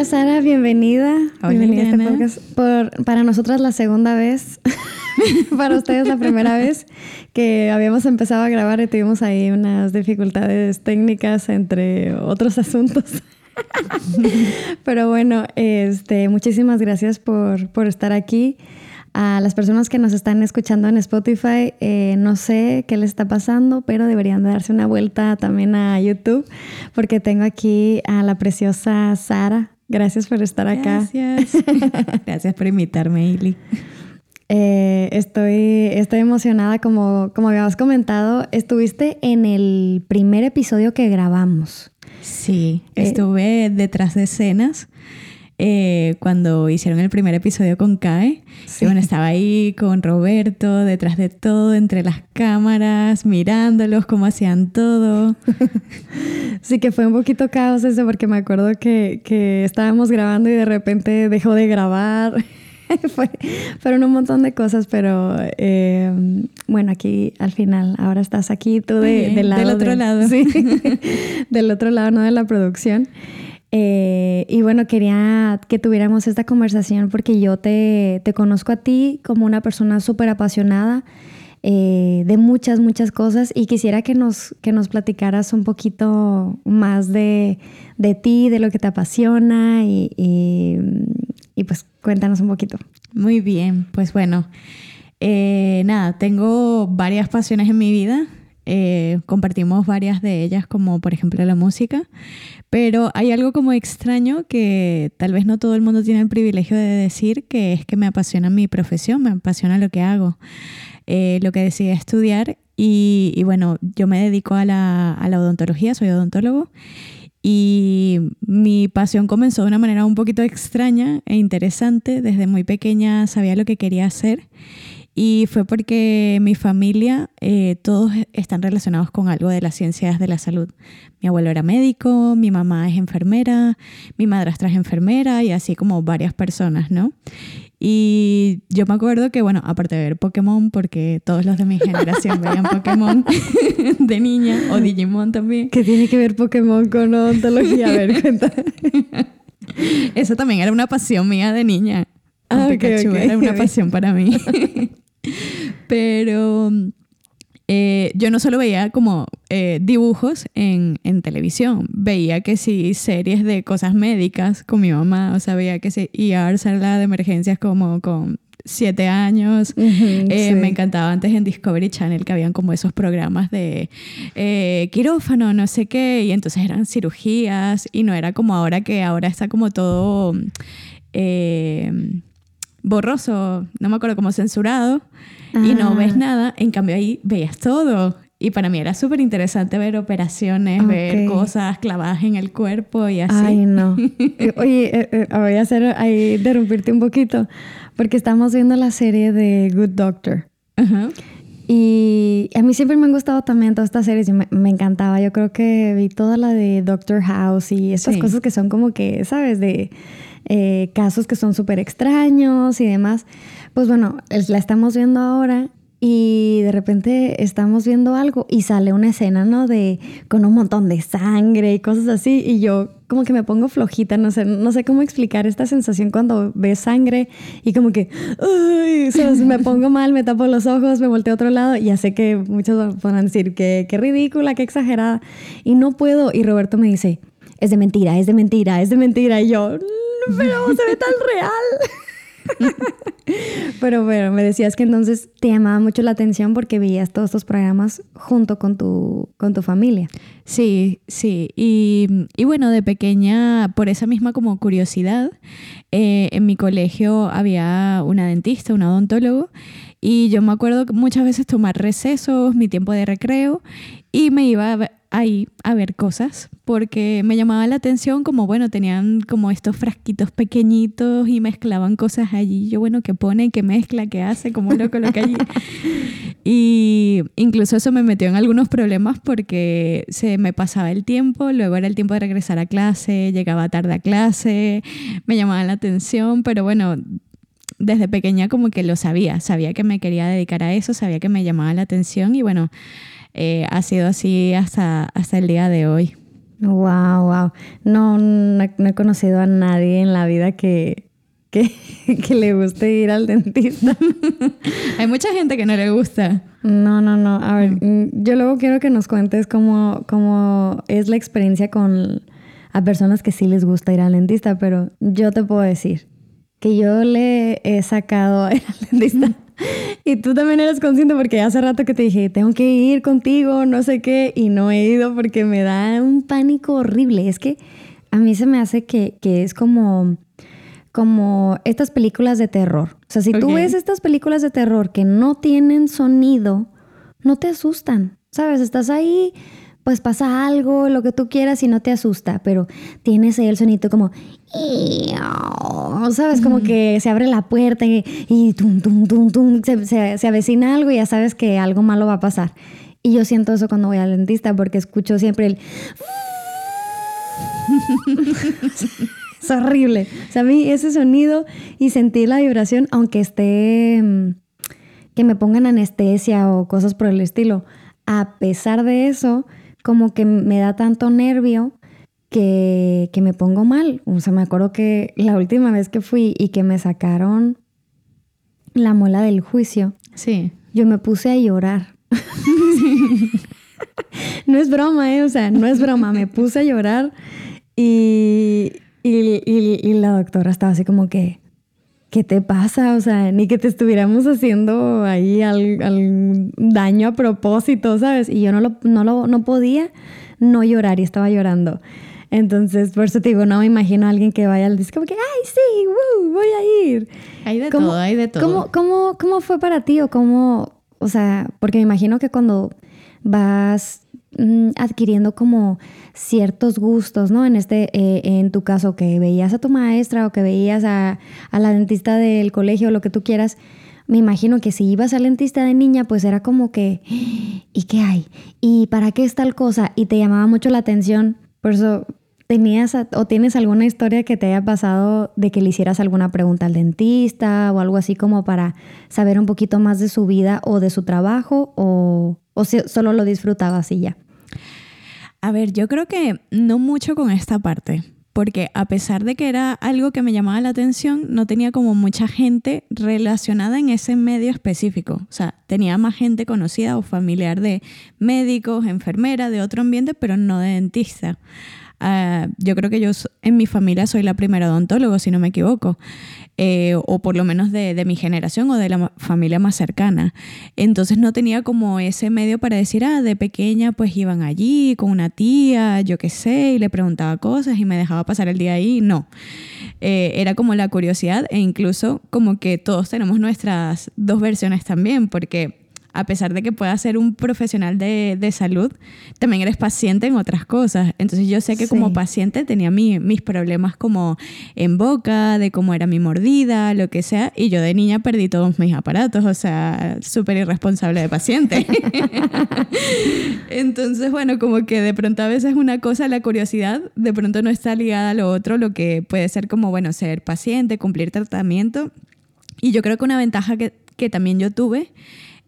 Hola Sara, bienvenida. Hola, bienvenida a este Liliana. podcast. Por, para nosotras la segunda vez, para ustedes la primera vez que habíamos empezado a grabar y tuvimos ahí unas dificultades técnicas entre otros asuntos. Pero bueno, este, muchísimas gracias por, por estar aquí. A las personas que nos están escuchando en Spotify, eh, no sé qué les está pasando, pero deberían de darse una vuelta también a YouTube, porque tengo aquí a la preciosa Sara. Gracias por estar acá. Gracias. Gracias por invitarme, Ili. Eh, estoy, estoy emocionada, como, como habíamos comentado, estuviste en el primer episodio que grabamos. Sí, Eh, estuve detrás de escenas eh, cuando hicieron el primer episodio con Kai. Sí. Y bueno, estaba ahí con Roberto, detrás de todo, entre las cámaras, mirándolos, cómo hacían todo. Sí, que fue un poquito caos eso, porque me acuerdo que, que estábamos grabando y de repente dejó de grabar. Fue- fueron un montón de cosas, pero eh, bueno, aquí al final, ahora estás aquí tú de, lado. del otro de- lado. Sí, del otro lado, no de la producción. Eh, y bueno, quería que tuviéramos esta conversación porque yo te, te conozco a ti como una persona súper apasionada eh, de muchas, muchas cosas y quisiera que nos, que nos platicaras un poquito más de, de ti, de lo que te apasiona y, y, y, pues cuéntanos un poquito. Muy bien, pues bueno, eh, nada, tengo varias pasiones en mi vida. Eh, compartimos varias de ellas, como por ejemplo la música, pero hay algo como extraño que tal vez no todo el mundo tiene el privilegio de decir, que es que me apasiona mi profesión, me apasiona lo que hago, eh, lo que decidí estudiar. Y, y bueno, yo me dedico a la, a la odontología, soy odontólogo. Y mi pasión comenzó de una manera un poquito extraña e interesante. Desde muy pequeña sabía lo que quería hacer y fue porque mi familia, eh, todos están relacionados con algo de las ciencias de la salud. Mi abuelo era médico, mi mamá es enfermera, mi madrastra es enfermera y así como varias personas, ¿no? Y yo me acuerdo que, bueno, aparte de ver Pokémon, porque todos los de mi generación veían Pokémon de niña, o Digimon también. ¿Qué tiene que ver Pokémon con odontología? A ver, cuenta. Eso también era una pasión mía de niña. Ah, ok, Pikachu ok. era una pasión para mí. Pero eh, yo no solo veía como eh, dibujos en, en televisión, veía que sí series de cosas médicas con mi mamá, o sea, veía que sí ER, sala de emergencias como con siete años. Eh, sí. Me encantaba antes en Discovery Channel que habían como esos programas de quirófano, no sé qué, y entonces eran cirugías y no era como ahora que ahora está como todo eh, borroso, no me acuerdo, como censurado y no Ah. ves nada, en cambio ahí veías todo. Y para mí era súper interesante ver operaciones, ver Ok. cosas clavadas en el cuerpo y así. Ay, no. Eh, Oye, eh, eh, voy a hacer ahí interrumpirte un poquito, porque estamos viendo la serie de Good Doctor. Ajá. Y a mí siempre me han gustado también todas estas series me, me encantaba. Yo creo que vi toda la de Doctor House y estas Sí. cosas que son como que, ¿sabes? De eh, casos que son súper extraños y demás. Pues bueno, la estamos viendo ahora y de repente estamos viendo algo y sale una escena, ¿no? De con un montón de sangre y cosas así y yo como que me pongo flojita, no sé, no sé cómo explicar esta sensación cuando ves sangre y como que, ay, ¿sabes? me pongo mal, me tapo los ojos, me volteo a otro lado y ya sé que muchos van a decir que qué ridícula, qué exagerada y no puedo y Roberto me dice, es de mentira, es de mentira, es de mentira y yo, "No, pero se ve tan real. Pero bueno, me decías que entonces te llamaba mucho la atención porque veías todos estos programas junto con tu, con tu familia. Sí, sí. Y, bueno, de pequeña, por esa misma como curiosidad, eh, en mi colegio había una dentista, un odontólogo, y yo me acuerdo muchas veces tomar recesos, mi tiempo de recreo, y me iba ahí a ver cosas, porque me llamaba la atención como, bueno, tenían como estos frasquitos pequeñitos y mezclaban cosas allí. Yo, bueno, ¿qué pone? ¿Qué mezcla? ¿Qué hace? ¿Cómo lo coloca allí? Y incluso eso me metió en algunos problemas porque se me pasaba el tiempo, luego era el tiempo de regresar a clase, llegaba tarde a clase, me llamaba la atención, pero bueno, desde pequeña como que lo sabía, sabía que me quería dedicar a eso, sabía que me llamaba la atención y bueno, eh, ha sido así hasta, hasta el día de hoy. Wow, wow. No, no, he conocido a nadie en la vida que, que, que le guste ir al dentista. Hay mucha gente que no le gusta. No, no, no. A ver, mm, yo luego quiero que nos cuentes cómo, cómo es la experiencia con a personas que sí les gusta ir al dentista, pero yo te puedo decir que yo le he sacado a ir al dentista. Y tú también eres consciente porque hace rato que te dije, tengo que ir contigo, no sé qué, y no he ido porque me da un pánico horrible. Es que a mí se me hace que, que es como, como estas películas de terror. O sea, si tú ves estas películas de terror que no tienen sonido, no te asustan. ¿Sabes? Estás ahí pues pasa algo, lo que tú quieras y no te asusta, pero tienes ahí el sonito como, ¿sabes? Como que se abre la puerta y, tum, tum, tum, tum, se, se, avecina algo y ya sabes que algo malo va a pasar. Y yo siento eso cuando voy al dentista porque escucho siempre el... es horrible. O sea, a mí ese sonido y sentir la vibración, aunque esté... Mm, que me pongan anestesia o cosas por el estilo, a pesar de eso, como que me da tanto nervio que, me pongo mal. O sea, me acuerdo que la última vez que fui y que me sacaron la muela del juicio, sí. yo me puse a llorar. no es broma, ¿eh? O sea, no es broma. Me puse a llorar y, y, la doctora estaba así como que, ¿qué te pasa? O sea, ni que te estuviéramos haciendo ahí algún daño a propósito, ¿sabes? Y yo no, lo, no, lo, no podía no llorar y estaba llorando. Entonces, por eso te digo, no me imagino a alguien que vaya al disco como que, ay, sí, voy a ir. Hay de todo, hay de todo. ¿cómo, cómo, cómo fue para ti o cómo, o sea, porque me imagino que cuando vas adquiriendo como ciertos gustos, ¿no? En este, eh, en tu caso, que veías a tu maestra o que veías a, la dentista del colegio o lo que tú quieras, me imagino que si ibas al dentista de niña, pues era como que, ¿y qué hay? ¿Y para qué es tal cosa? Y te llamaba mucho la atención. Por eso, ¿tenías o tienes alguna historia que te haya pasado de que le hicieras alguna pregunta al dentista o algo así como para saber un poquito más de su vida o de su trabajo? ¿O, ¿O solo lo disfrutabas y ya? A ver, yo creo que no mucho con esta parte, porque a pesar de que era algo que me llamaba la atención, no tenía como mucha gente relacionada en ese medio específico. O sea, tenía más gente conocida o familiar de médicos, enfermeras, de otro ambiente, pero no de dentista. Ah, yo creo que yo en mi familia soy la primera odontólogo, si no me equivoco, eh, o por lo menos de, mi generación o de la familia más cercana. Entonces no tenía como ese medio para decir, ah, de pequeña pues iban allí con una tía, yo qué sé, y le preguntaba cosas y me dejaba pasar el día ahí. No, eh, era como la curiosidad e incluso como que todos tenemos nuestras dos versiones también, porque a pesar de que puedas ser un profesional de, salud, también eres paciente en otras cosas. Entonces yo sé que como paciente tenía mis problemas como en boca, de cómo era mi mordida, lo que sea, y yo de niña perdí todos mis aparatos, o sea, súper irresponsable de paciente. Entonces, bueno, como que de pronto a veces una cosa, la curiosidad, de pronto no está ligada a lo otro, lo que puede ser como, bueno, ser paciente, cumplir tratamiento. Y yo creo que una ventaja que, que también yo tuve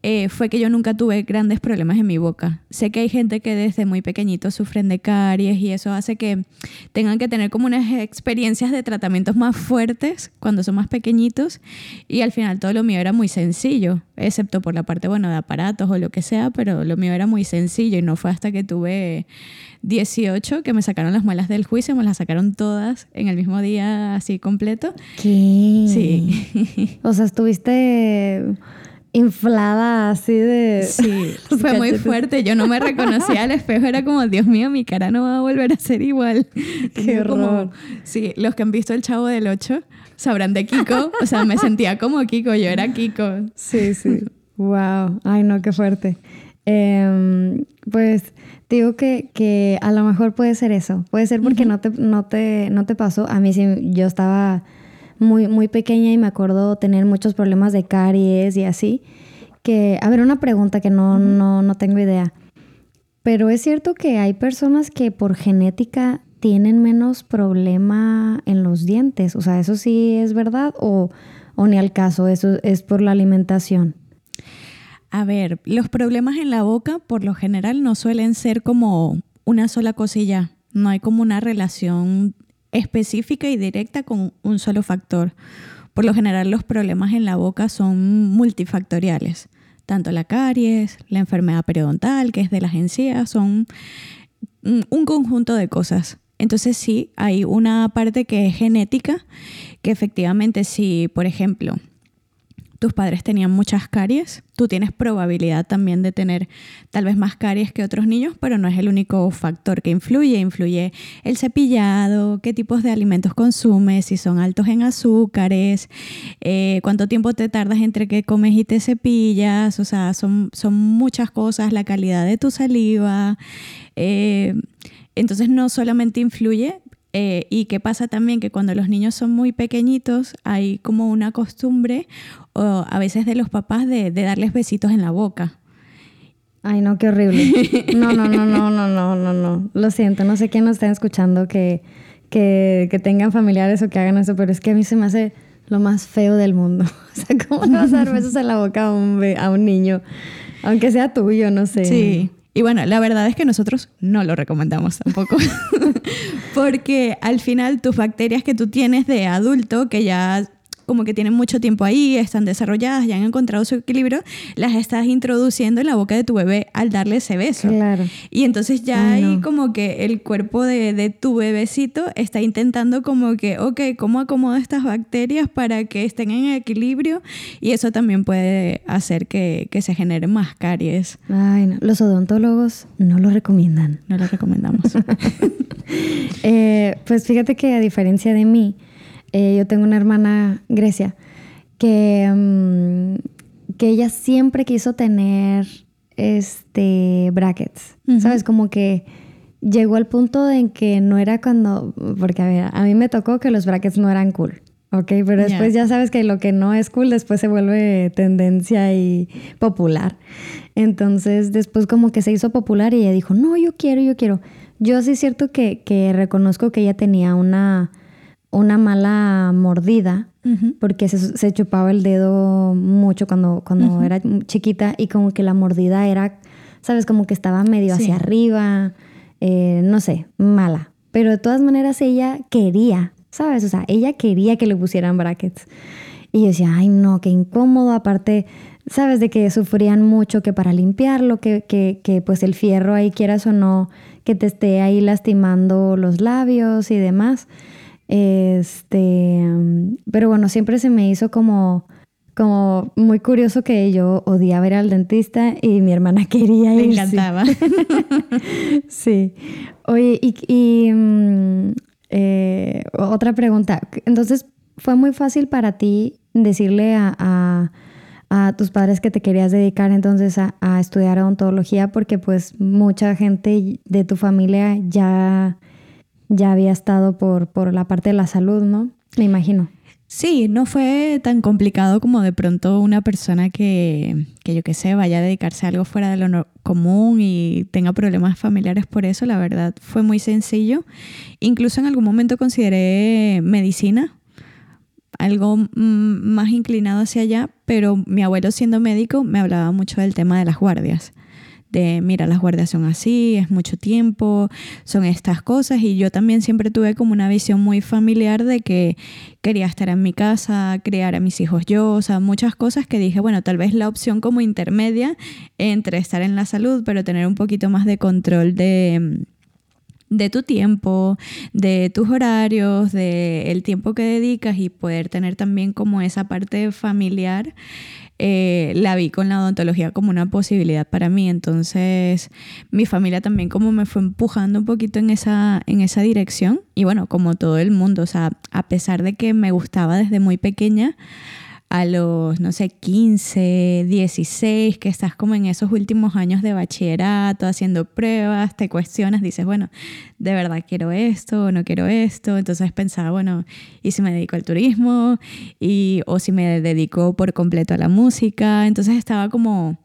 eh, fue que yo nunca tuve grandes problemas en mi boca. Sé que hay gente que desde muy pequeñito sufren de caries y eso hace que tengan que tener como unas experiencias de tratamientos más fuertes cuando son más pequeñitos y al final todo lo mío era muy sencillo, excepto por la parte, bueno, de aparatos o lo que sea, pero lo mío era muy sencillo y no fue hasta que tuve 18 que me sacaron las muelas del juicio, me las sacaron todas en el mismo día así completo. ¿Qué? Sí. o sea, estuviste inflada así de... Sí, fue muy fuerte. Yo no me reconocía al espejo. Era como, Dios mío, mi cara no va a volver a ser igual. Qué horror. sí, los que han visto El Chavo del 8 sabrán de Kiko. O sea, me sentía como Kiko. Yo era Kiko. Sí, sí. wow. Ay, no, qué fuerte. Em, pues digo que, que, a lo mejor puede ser eso. Puede ser porque no, te, no, te, no te pasó. A mí sí, yo estaba muy, muy pequeña y me acuerdo tener muchos problemas de caries y así. Que, a ver, una pregunta que no, no, no tengo idea. Pero es cierto que hay personas que por genética tienen menos problema en los dientes. O sea, ¿eso sí es verdad o, o ni al caso? ¿Eso es por la alimentación? A ver, los problemas en la boca por lo general no suelen ser como una sola cosilla No hay como una relación específica y directa con un solo factor. Por lo general los problemas en la boca son multifactoriales. Tanto la caries, la enfermedad periodontal, que es de las encías, son un conjunto de cosas. Entonces sí, hay una parte que es genética, que efectivamente si, por ejemplo, tus padres tenían muchas caries, tú tienes probabilidad también de tener tal vez más caries que otros niños, pero no es el único factor que influye. Influye el cepillado, qué tipos de alimentos consumes, si son altos en azúcares, eh, cuánto tiempo te tardas entre que comes y te cepillas, o sea, son, son muchas cosas, la calidad de tu saliva. Eh, entonces no solamente influye, eh, y qué pasa también que cuando los niños son muy pequeñitos hay como una costumbre o a veces de los papás de, darles besitos en la boca. Ay, no, qué horrible. No, no, no, no, no, no, no, no. Lo siento, no sé quién nos está escuchando que, que, que tengan familiares o que hagan eso, pero es que a mí se me hace lo más feo del mundo. O sea, ¿cómo le vas a dar besos en la boca a un, a un niño? Aunque sea tuyo, no sé. Sí. Y bueno, la verdad es que nosotros no lo recomendamos tampoco. Porque al final tus bacterias que tú tienes de adulto, que ya como que tienen mucho tiempo ahí, están desarrolladas, ya han encontrado su equilibrio, las estás introduciendo en la boca de tu bebé al darle ese beso. Claro. Y entonces ya hay como que el cuerpo de, de, tu bebecito está intentando como que, ok, ¿cómo acomodo estas bacterias para que estén en equilibrio? Y eso también puede hacer que, que se generen más caries. Ay, no. Los odontólogos no lo recomiendan. No lo recomendamos. eh, pues fíjate que a diferencia de mí, eh, yo tengo una hermana, Grecia, que, mm, que ella siempre quiso tener este brackets. ¿Sabes? Como que llegó al punto en que no era cuando. Porque a ver, a mí me tocó que los brackets no eran cool. Ok, pero después ya sabes que lo que no es cool después se vuelve tendencia y popular. Entonces después como que se hizo popular y ella dijo, no, yo quiero, yo quiero. Yo sí es cierto que, que reconozco que ella tenía una una mala mordida porque se, chupaba el dedo mucho cuando, cuando era chiquita y como que la mordida era, sabes, como que estaba medio hacia arriba, eh, no sé, mala. Pero de todas maneras ella quería, ¿sabes? O sea, ella quería que le pusieran brackets. Y yo decía, ay no, qué incómodo, aparte, sabes, de que sufrían mucho que para limpiarlo, que, que, que pues el fierro ahí quieras o no, que te esté ahí lastimando los labios y demás. Este, pero bueno, siempre se me hizo como, como muy curioso que yo odiaba ir al dentista y mi hermana quería ir. Me encantaba. sí. Oye, y, mm, eh, otra pregunta. Entonces, ¿fue muy fácil para ti decirle a, tus padres que te querías dedicar entonces a, a, estudiar odontología? Porque pues mucha gente de tu familia ya ya había estado por, por la parte de la salud, ¿no? Me imagino. Sí, no fue tan complicado como de pronto una persona que, que yo qué sé, vaya a dedicarse a algo fuera de lo común y tenga problemas familiares por eso, la verdad fue muy sencillo. Incluso en algún momento consideré medicina, algo más inclinado hacia allá, pero mi abuelo siendo médico me hablaba mucho del tema de las guardias de, mira, las guardias son así, es mucho tiempo, son estas cosas. Y yo también siempre tuve como una visión muy familiar de que quería estar en mi casa, criar a mis hijos yo, o sea, muchas cosas que dije, bueno, tal vez la opción como intermedia entre estar en la salud, pero tener un poquito más de control de de tu tiempo, de tus horarios, de el tiempo que dedicas y poder tener también como esa parte familiar eh, la vi con la odontología como una posibilidad para mí. Entonces, mi familia también como me fue empujando un poquito en esa, en esa dirección. Y bueno, como todo el mundo, o sea, a pesar de que me gustaba desde muy pequeña, a los, no sé, 15, 16, que estás como en esos últimos años de bachillerato, haciendo pruebas, te cuestionas, dices, bueno, de verdad quiero esto, no quiero esto. Entonces pensaba, bueno, ¿y si me dedico al turismo? Y, o si me dedico por completo a la música. Entonces estaba como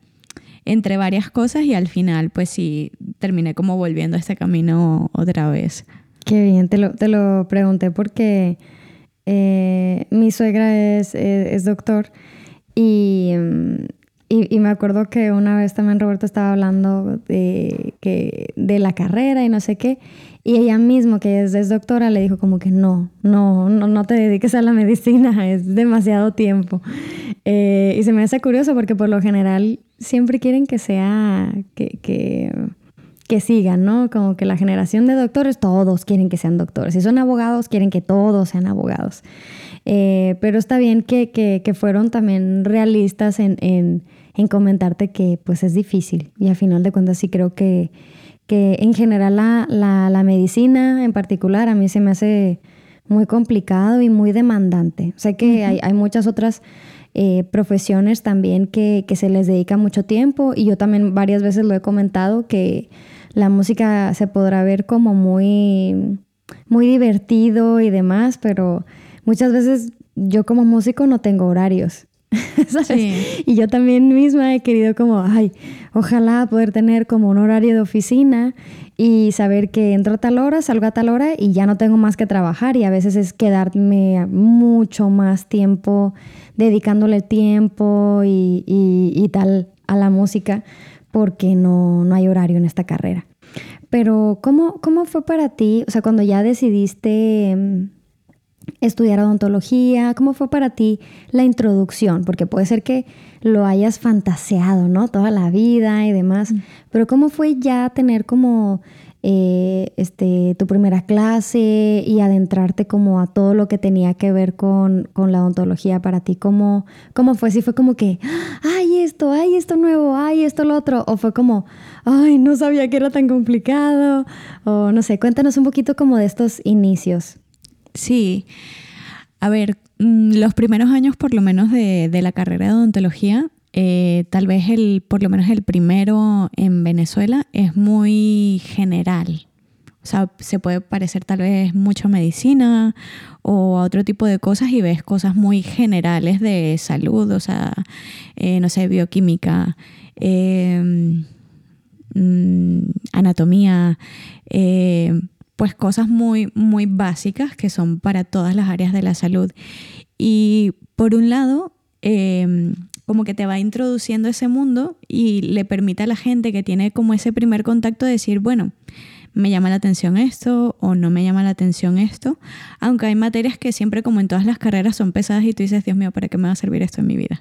entre varias cosas y al final, pues sí, terminé como volviendo a este camino otra vez. Qué bien, te lo, te lo pregunté porque eh, mi suegra es, doctor y, mm, Y, me acuerdo que una vez también Roberto estaba hablando de, que, de la carrera y no sé qué. Y ella misma, que es, es, doctora, le dijo como que no, no, no, no te dediques a la medicina, es demasiado tiempo. Eh, y se me hace curioso porque por lo general siempre quieren que sea, que, que, que sigan, ¿no? Como que la generación de doctores, todos quieren que sean doctores. Si son abogados, quieren que todos sean abogados. Eh, pero está bien que, que, que fueron también realistas en, en en comentarte que pues es difícil y al final de cuentas sí creo que, que en general la, medicina en particular a mí se me hace muy complicado y muy demandante. Sé que hay, muchas otras eh, profesiones también que, se les dedica mucho tiempo y yo también varias veces lo he comentado que la música se podrá ver como muy, muy divertido y demás, pero muchas veces yo como músico no tengo horarios. Y yo también misma he querido como, ay, ojalá poder tener como un horario de oficina y saber que entro a tal hora, salgo a tal hora y ya no tengo más que trabajar y a veces es quedarme mucho más tiempo dedicándole tiempo y, y, tal a la música porque no, no hay horario en esta carrera. Pero ¿cómo, ¿cómo fue para ti? O sea, cuando ya decidiste mm, estudiar odontología? ¿Cómo fue para ti la introducción? Porque puede ser que lo hayas fantaseado, ¿no? Toda la vida y demás. Mm. Pero ¿cómo fue ya tener como eh, este, tu primera clase y adentrarte como a todo lo que tenía que ver con, la odontología para ti? ¿Cómo, ¿Cómo fue? Si fue como que, ay esto, ay esto nuevo, ay esto lo otro. O fue como, ay, no sabía que era tan complicado. O no sé, cuéntanos un poquito como de estos inicios. Sí. A ver, mm, los primeros años por lo menos de, la carrera de odontología, eh, tal vez el, por lo menos el primero en Venezuela es muy general. O sea, se puede parecer tal vez mucho a medicina o a otro tipo de cosas y ves cosas muy generales de salud, o sea, eh, no sé, bioquímica, em, mm, anatomía, eh, pues cosas muy, muy básicas que son para todas las áreas de la salud. Y por un lado, em, como que te va introduciendo ese mundo y le permite a la gente que tiene como ese primer contacto decir, bueno, me llama la atención esto o no me llama la atención esto, aunque hay materias que siempre como en todas las carreras son pesadas y tú dices, Dios mío, ¿para qué me va a servir esto en mi vida?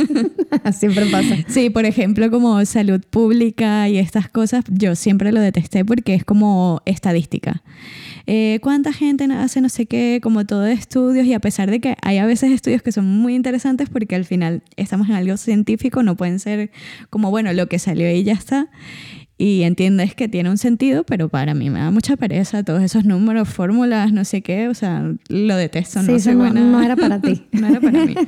siempre pasa. Sí, por ejemplo, como salud pública y estas cosas, yo siempre lo detesté porque es como estadística. Eh, cuánta gente hace no sé qué, como todo de estudios, y a pesar de que hay a veces estudios que son muy interesantes porque al final estamos en algo científico, no pueden ser como, bueno, lo que salió y ya está y entiendes que tiene un sentido, pero para mí me da mucha pereza todos esos números, fórmulas, no sé qué, o sea, lo detesto, no sé no, no era para ti. no era para mí.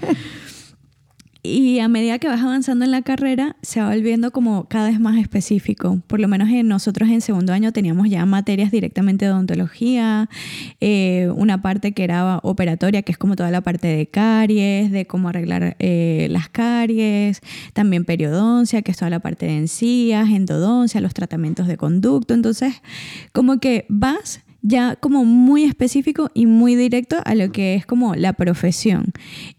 Y a medida que vas avanzando en la carrera, se va volviendo como cada vez más específico. Por lo menos en nosotros en segundo año teníamos ya materias directamente de odontología, eh, una parte que era operatoria, que es como toda la parte de caries, de cómo arreglar eh, las caries, también periodoncia, que es toda la parte de encías, endodoncia, los tratamientos de conducto. Entonces, como que vas ya como muy específico y muy directo a lo que es como la profesión.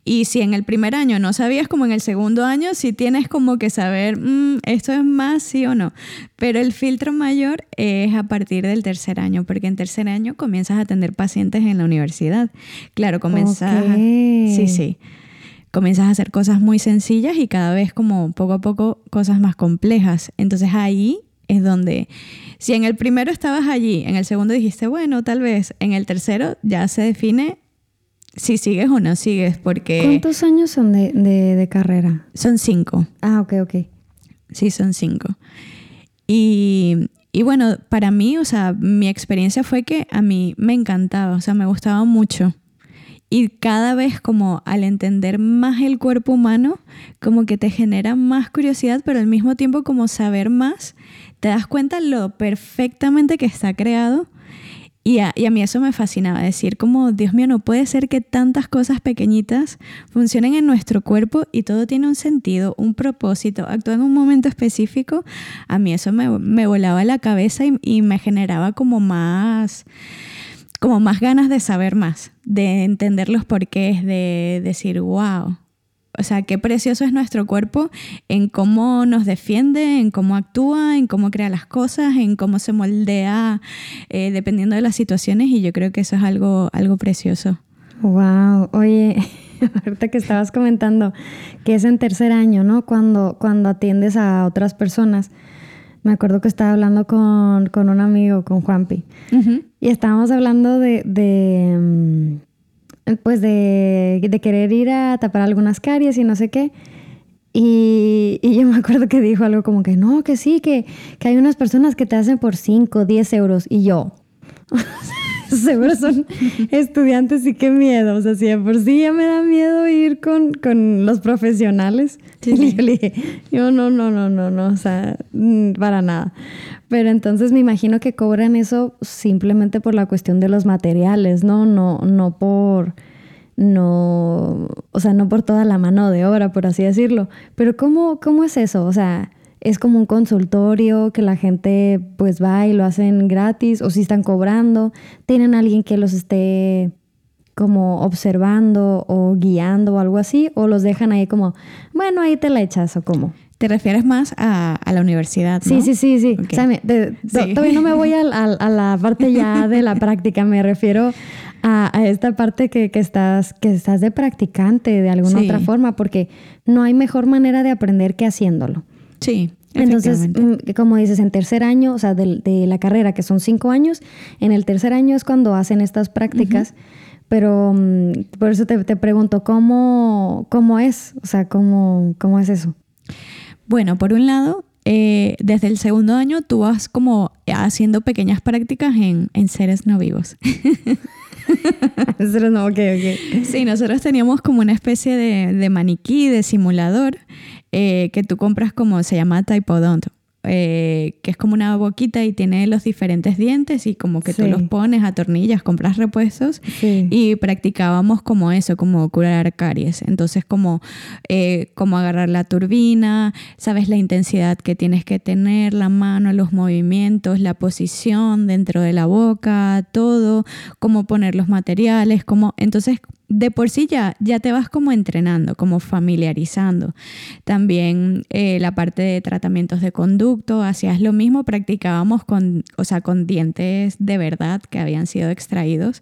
Y si en el primer año no sabías, como en el segundo año, si tienes como que saber, mm, esto es más sí o no. Pero el filtro mayor es a partir del tercer año, porque en tercer año comienzas a atender pacientes en la universidad. Claro, comienzas... Sí, sí comienzas a hacer cosas muy sencillas y cada vez como poco a poco cosas más complejas. Entonces ahí es donde, si en el primero estabas allí, en el segundo dijiste, bueno, tal vez, en el tercero ya se define si sigues o no sigues, porque... ¿Cuántos años son de, carrera? Son cinco. Ah, ok, ok. Sí, son cinco. Y, y bueno, para mí, o sea, mi experiencia fue que a mí me encantaba, o sea, me gustaba mucho. Y cada vez como al entender más el cuerpo humano, como que te genera más curiosidad, pero al mismo tiempo como saber más, te das cuenta lo perfectamente que está creado. Y a, mí eso me fascinaba, decir como, Dios mío, no puede ser que tantas cosas pequeñitas funcionen en nuestro cuerpo y todo tiene un sentido, un propósito, actúa en un momento específico. A mí eso me, me volaba la cabeza y, y me generaba como más como más ganas de saber más, de entender los porqués, de decir, wow, O sea, qué precioso es nuestro cuerpo en cómo nos defiende, en cómo actúa, en cómo crea las cosas, en cómo se moldea eh, dependiendo de las situaciones y yo creo que eso es algo, algo precioso. Wow, oye, ahorita que estabas comentando que es en tercer año, ¿no? Cuando, cuando atiendes a otras personas. Me acuerdo que estaba hablando con, con un amigo, con Juanpi, y estábamos hablando de, de mm, pues de, de, querer ir a tapar algunas caries y no sé qué. Y, y, yo me acuerdo que dijo algo como que no, que sí, que, que hay unas personas que te hacen por 5, 10 euros. Y yo, seguro son estudiantes y qué miedo. O sea, si de por sí ya me da miedo ir con, con los profesionales. Sí, Y yo le dije, yo no, no, no, no, no, o sea, mm, para nada. Pero entonces me imagino que cobran eso simplemente por la cuestión de los materiales, ¿no? No, no por no, o sea, no por toda la mano de obra, por así decirlo. Pero ¿cómo, cómo es eso? O sea, es como un consultorio que la gente pues va y lo hacen gratis o si están cobrando, tienen alguien que los esté como observando o guiando o algo así o los dejan ahí como, bueno, ahí te la echas o como. ¿Te refieres más a, la universidad? Sí, sí, sí, sí. O sea, todavía no me voy a, la parte ya de la práctica, me refiero a, esta parte que, estás, que estás de practicante de alguna otra forma, porque no hay mejor manera de aprender que haciéndolo. Sí. Entonces, mm, como dices, en tercer año, o sea, de, la carrera, que son cinco años, en el tercer año es cuando hacen estas prácticas. Pero mm, por eso te, pregunto, ¿cómo, ¿cómo es? O sea, ¿cómo, cómo es eso? Bueno, por un lado, eh, desde el segundo año tú vas como haciendo pequeñas prácticas en, seres no vivos. seres no, ok, ok. Sí, nosotros teníamos como una especie de, de maniquí, de simulador, eh, que tú compras como se llama Typodont, eh, que es como una boquita y tiene los diferentes dientes y como que tú los pones a tornillas, compras repuestos. Y practicábamos como eso, como curar caries. Entonces como, eh, como agarrar la turbina, sabes la intensidad que tienes que tener, la mano, los movimientos, la posición dentro de la boca, todo, cómo poner los materiales, como entonces de por sí ya, ya te vas como entrenando, como familiarizando. También eh, la parte de tratamientos de conducto, hacías lo mismo, practicábamos con, o sea, con dientes de verdad que habían sido extraídos.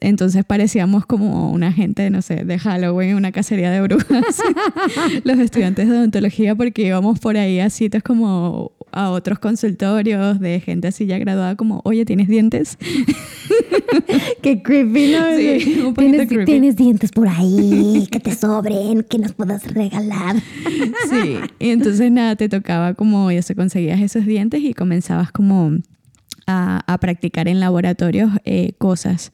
Entonces parecíamos como una gente, no sé, de Halloween, una cacería de brujas, los estudiantes de odontología, porque íbamos por ahí a sitios como a otros consultorios de gente así ya graduada como, oye, ¿tienes dientes? Qué creepy, ¿no? Sí, un ¿Tienes, creepy. ¿Tienes dientes por ahí que te sobren, que nos puedas regalar? sí, y entonces nada, te tocaba como, ya se conseguías esos dientes y comenzabas como a, a practicar en laboratorios eh, cosas.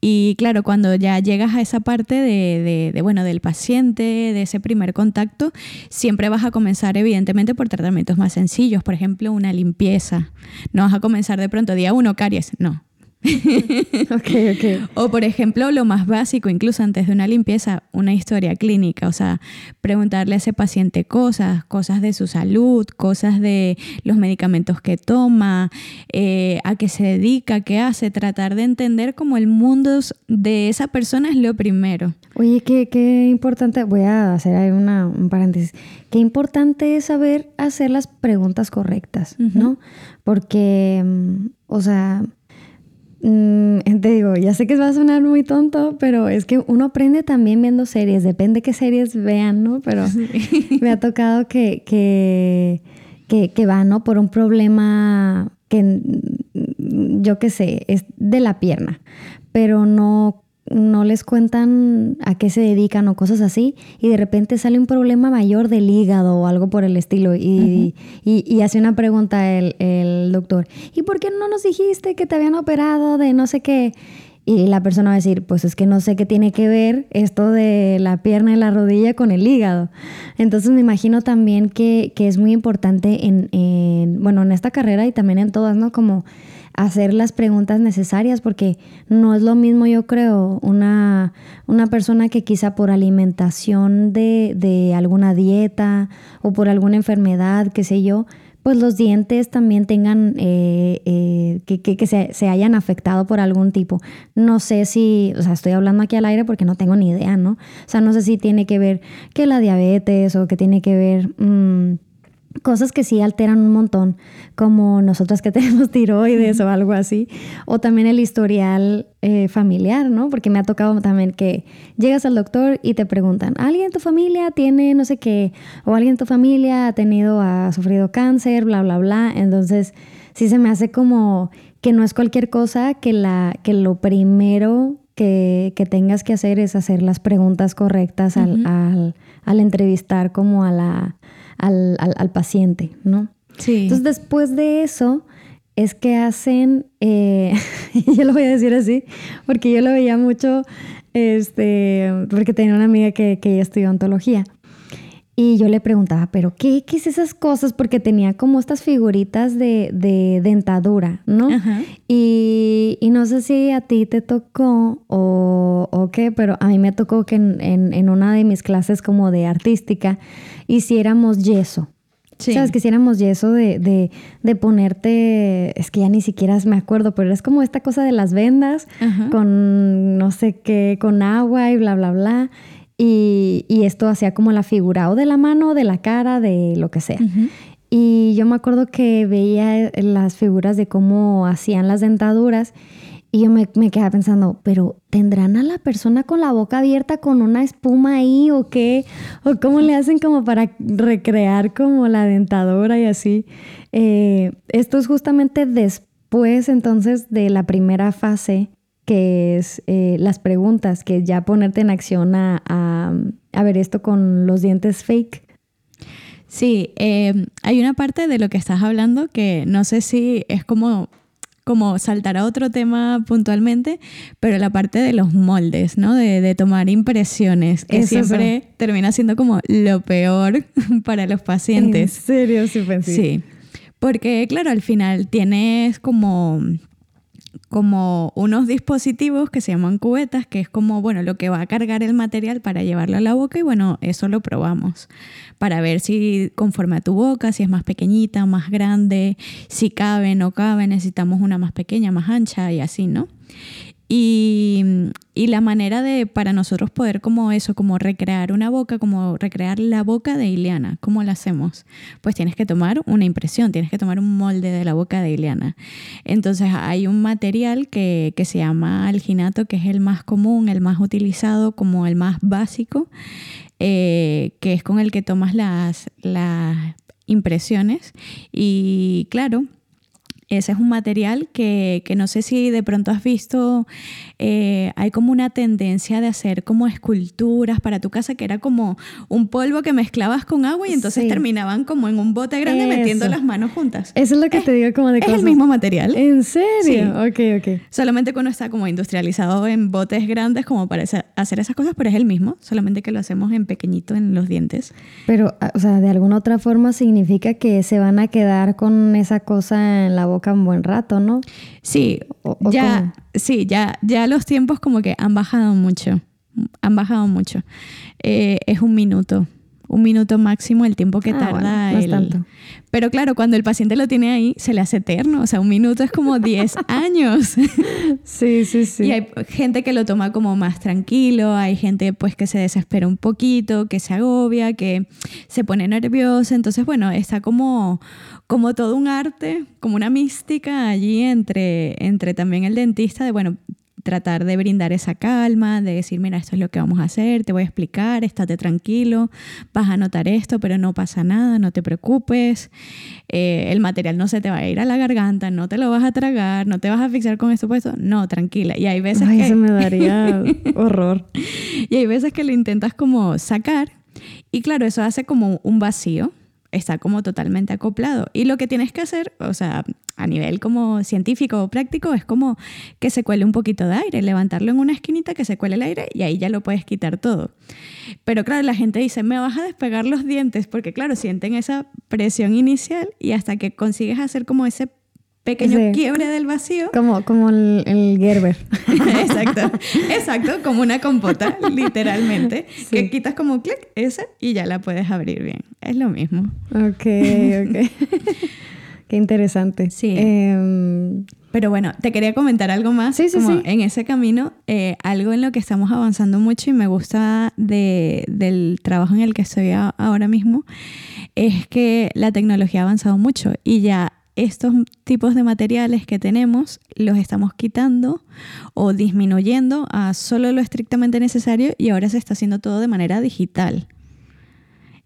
Y claro, cuando ya llegas a esa parte de, de, bueno, del paciente, de ese primer contacto, siempre vas a comenzar evidentemente por tratamientos más sencillos, por ejemplo, una limpieza. No vas a comenzar de pronto día uno caries, no. okay, okay. O por ejemplo, lo más básico, incluso antes de una limpieza, una historia clínica, o sea, preguntarle a ese paciente cosas, cosas de su salud, cosas de los medicamentos que toma, eh, a qué se dedica, qué hace, tratar de entender cómo el mundo de esa persona es lo primero. Oye, qué, qué importante, voy a hacer ahí una, un paréntesis, qué importante es saber hacer las preguntas correctas, ¿no? Porque, mm, o sea, Mm, te digo, ya sé que va a sonar muy tonto, pero es que uno aprende también viendo series, depende qué series vean, ¿no? Pero me ha tocado que, que, que, que va, ¿no? Por un problema que yo qué sé, es de la pierna, pero no no les cuentan a qué se dedican o cosas así, y de repente sale un problema mayor del hígado o algo por el estilo, y, y, hace una pregunta el, el, doctor, ¿y por qué no nos dijiste que te habían operado de no sé qué? Y la persona va a decir, pues es que no sé qué tiene que ver esto de la pierna y la rodilla con el hígado. Entonces me imagino también que, que es muy importante en, en, bueno, en esta carrera y también en todas, ¿no? Como hacer las preguntas necesarias porque no es lo mismo, yo creo, una, una persona que quizá por alimentación de, de alguna dieta o por alguna enfermedad, qué sé yo, pues los dientes también tengan, eh, eh, que, que, se, se, hayan afectado por algún tipo. No sé si, o sea, estoy hablando aquí al aire porque no tengo ni idea, ¿no? O sea, no sé si tiene que ver que la diabetes o que tiene que ver... Mmm, cosas que sí alteran un montón, como nosotras que tenemos tiroides o algo así, o también el historial eh, familiar, ¿no? Porque me ha tocado también que llegas al doctor y te preguntan, ¿alguien en tu familia tiene no sé qué? O alguien en tu familia ha tenido, ha sufrido cáncer, bla, bla, bla. Entonces, sí se me hace como que no es cualquier cosa que, la, que lo primero que, que tengas que hacer es hacer las preguntas correctas al, al, al entrevistar como a la al, al, paciente, ¿no? Sí. Entonces, después de eso, es que hacen, eh, yo lo voy a decir así, porque yo lo veía mucho, este, porque tenía una amiga que, que ella estudió ontología. Y yo le preguntaba, ¿pero qué, qué es esas cosas? Porque tenía como estas figuritas de, de dentadura, ¿no? Ajá. Y, y, no sé si a ti te tocó o, o qué, pero a mí me tocó que en, en, en, una de mis clases como de artística hiciéramos yeso. Sí. ¿Sabes? Que hiciéramos yeso de, de, de, ponerte, es que ya ni siquiera me acuerdo, pero es como esta cosa de las vendas Ajá. con no sé qué, con agua y bla, bla, bla. Y, y, esto hacía como la figura o de la mano, de la cara, de lo que sea. Uh -huh. Y yo me acuerdo que veía las figuras de cómo hacían las dentaduras y yo me, me, quedaba pensando, pero ¿tendrán a la persona con la boca abierta con una espuma ahí o qué? ¿O cómo le hacen como para recrear como la dentadura y así? Eh, esto es justamente después entonces de la primera fase que es eh, las preguntas, que ya ponerte en acción a, a, a ver esto con los dientes fake. Sí, eh, hay una parte de lo que estás hablando que no sé si es como, como saltar a otro tema puntualmente, pero la parte de los moldes, ¿no? De, de tomar impresiones, que Eso siempre termina siendo como lo peor para los pacientes. ¿En serio? Sí, pensé. Sí, porque claro, al final tienes como como unos dispositivos que se llaman cubetas, que es como, bueno, lo que va a cargar el material para llevarlo a la boca y bueno, eso lo probamos para ver si conforme a tu boca, si es más pequeñita, más grande, si cabe, no cabe, necesitamos una más pequeña, más ancha y así, ¿no? Y, la manera de para nosotros poder como eso, como recrear una boca, como recrear la boca de Ileana, ¿cómo la hacemos? Pues tienes que tomar una impresión, tienes que tomar un molde de la boca de Ileana. Entonces hay un material que, que se llama alginato, que es el más común, el más utilizado, como el más básico, eh, que es con el que tomas las, las impresiones. Y claro, ese es un material que, que, no sé si de pronto has visto, eh, hay como una tendencia de hacer como esculturas para tu casa, que era como un polvo que mezclabas con agua y entonces sí. terminaban como en un bote grande Eso. metiendo las manos juntas. Eso es lo que es, te digo como de Es el mismo material. ¿En serio? Sí. Ok, ok. Solamente que uno está como industrializado en botes grandes como para hacer esas cosas, pero es el mismo, solamente que lo hacemos en pequeñito en los dientes. Pero, o sea, de alguna otra forma significa que se van a quedar con esa cosa en la boca un buen rato, ¿no? Sí, o, o ya, cómo? sí, ya, ya los tiempos como que han bajado mucho, han bajado mucho. Eh, es un minuto, un minuto máximo el tiempo que ah, tarda bueno, el... tanto. Pero claro, cuando el paciente lo tiene ahí, se le hace eterno. O sea, un minuto es como 10 años. sí, sí, sí. Y hay gente que lo toma como más tranquilo, hay gente pues que se desespera un poquito, que se agobia, que se pone nerviosa. Entonces, bueno, está como, como todo un arte, como una mística allí entre, entre también el dentista de, bueno, tratar de brindar esa calma, de decir, mira, esto es lo que vamos a hacer, te voy a explicar, estate tranquilo, vas a notar esto, pero no pasa nada, no te preocupes, eh, el material no se te va a ir a la garganta, no te lo vas a tragar, no te vas a asfixiar con esto puesto, no, tranquila. Y hay veces Ay, que... eso me daría horror. Y hay veces que lo intentas como sacar y claro, eso hace como un vacío está como totalmente acoplado. Y lo que tienes que hacer, o sea, a nivel como científico o práctico, es como que se cuele un poquito de aire, levantarlo en una esquinita, que se cuele el aire y ahí ya lo puedes quitar todo. Pero claro, la gente dice, me vas a despegar los dientes, porque claro, sienten esa presión inicial y hasta que consigues hacer como ese pequeño quiebre del vacío. Como, como el, Gerber. exacto, exacto, como una compota, literalmente, que quitas como clic esa y ya la puedes abrir bien. Es lo mismo. Ok, ok. Qué interesante. Sí. Em, pero bueno, te quería comentar algo más. Sí, sí, como En ese camino, eh, algo en lo que estamos avanzando mucho y me gusta del trabajo en el que estoy ahora mismo, es que la tecnología ha avanzado mucho y ya estos tipos de materiales que tenemos los estamos quitando o disminuyendo a solo lo estrictamente necesario y ahora se está haciendo todo de manera digital.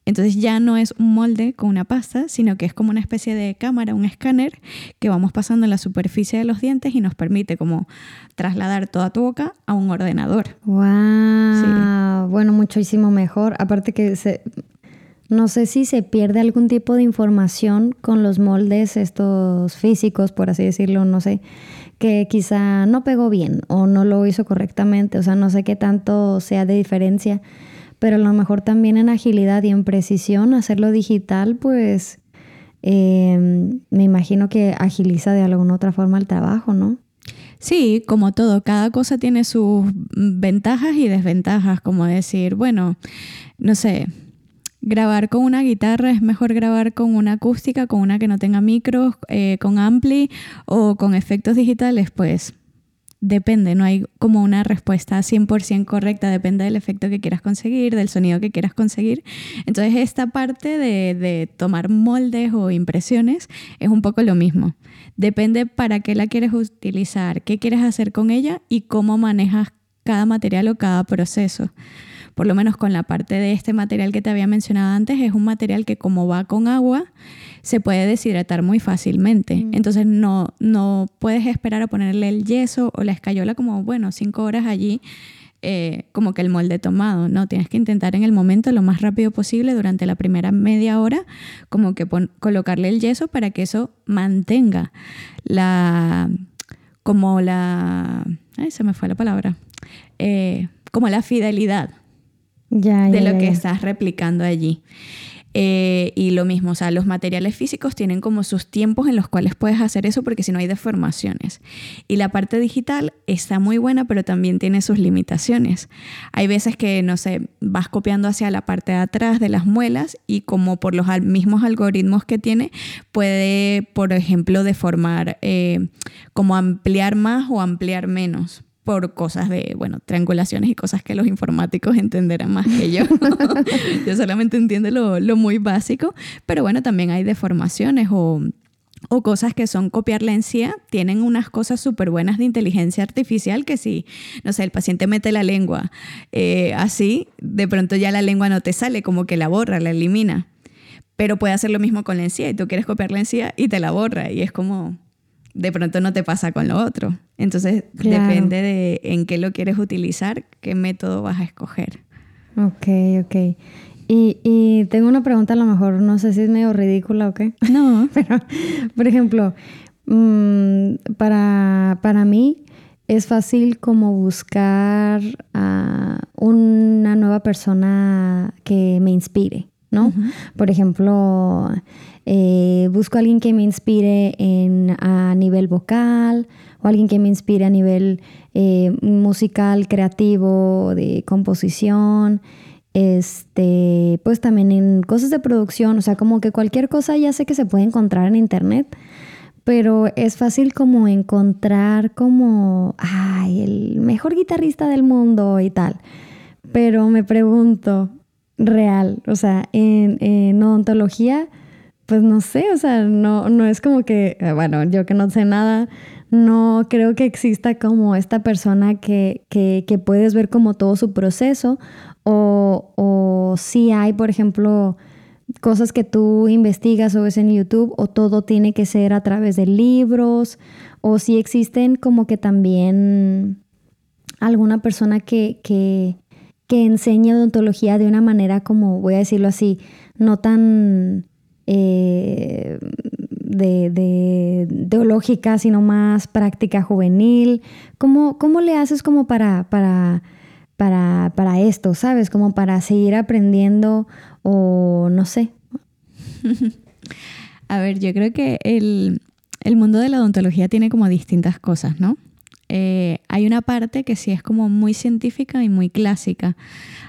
Entonces ya no es un molde con una pasta, sino que es como una especie de cámara, un escáner que vamos pasando en la superficie de los dientes y nos permite como trasladar toda tu boca a un ordenador. Wow. Bueno, muchísimo mejor. Aparte que se, no sé si se pierde algún tipo de información con los moldes estos físicos, por así decirlo, no sé, que quizá no pegó bien o no lo hizo correctamente, o sea, no sé qué tanto sea de diferencia pero a lo mejor también en agilidad y en precisión, hacerlo digital, pues em, me imagino que agiliza de alguna otra forma el trabajo, ¿no? Sí, como todo, cada cosa tiene sus ventajas y desventajas, como decir, bueno, no sé, grabar con una guitarra es mejor grabar con una acústica, con una que no tenga micros, eh, con ampli o con efectos digitales, pues depende, no hay como una respuesta 100% correcta, depende del efecto que quieras conseguir, del sonido que quieras conseguir. Entonces esta parte de, tomar moldes o impresiones es un poco lo mismo. Depende para qué la quieres utilizar, qué quieres hacer con ella y cómo manejas cada material o cada proceso por lo menos con la parte de este material que te había mencionado antes, es un material que como va con agua, se puede deshidratar muy fácilmente. Mm. Entonces no, no puedes esperar a ponerle el yeso o la escayola como, bueno, cinco horas allí. Eh, como que el molde tomado, ¿no? Tienes que intentar en el momento lo más rápido posible durante la primera media hora, como que colocarle el yeso para que eso mantenga la, como la, ay, se me fue la palabra, eh, como la fidelidad de lo que estás replicando allí. Eh, y lo mismo, o sea, los materiales físicos tienen como sus tiempos en los cuales puedes hacer eso porque si no hay deformaciones. Y la parte digital está muy buena, pero también tiene sus limitaciones. Hay veces que, no sé, vas copiando hacia la parte de atrás de las muelas y como por los mismos algoritmos que tiene, puede, por ejemplo, deformar, eh, como ampliar más o ampliar menos por cosas de, bueno, triangulaciones y cosas que los informáticos entenderán más que yo. yo solamente entiendo lo, lo, muy básico, pero bueno, también hay deformaciones o, o cosas que son copiar la encía, tienen unas cosas súper buenas de inteligencia artificial que si, no sé, el paciente mete la lengua eh, así, de pronto ya la lengua no te sale, como que la borra, la elimina. Pero puede hacer lo mismo con la encía y tú quieres copiar la encía y te la borra y es como, de pronto no te pasa con lo otro. Entonces depende de en qué lo quieres utilizar, qué método vas a escoger. Ok, ok. Y, tengo una pregunta, a lo mejor no sé si es medio ridícula o qué. No. Pero, por ejemplo, mm, para, para mí es fácil como buscar a una nueva persona que me inspire, ¿no? Por ejemplo, eh, busco a alguien que me inspire en, a nivel vocal o alguien que me inspire a nivel eh, musical, creativo, de composición. Este, pues también en cosas de producción, o sea, como que cualquier cosa ya sé que se puede encontrar en internet, pero es fácil como encontrar como, ay, el mejor guitarrista del mundo y tal. Pero me pregunto, real, o sea, en, en odontología, pues no sé, o sea, no, no es como que, eh, bueno, yo que no sé nada, no creo que exista como esta persona que, que, que puedes ver como todo su proceso o, o si hay, por ejemplo, cosas que tú investigas o ves en YouTube o todo tiene que ser a través de libros o si existen como que también alguna persona que, que, que enseñe odontología de una manera como, voy a decirlo así, no tan eh, de, teológica, sino más práctica juvenil. ¿Cómo, cómo le haces como para, para, para, para esto, sabes? Como para seguir aprendiendo o no sé. A ver, yo creo que el, el mundo de la odontología tiene como distintas cosas, ¿no? Eh, hay una parte que sí es como muy científica y muy clásica.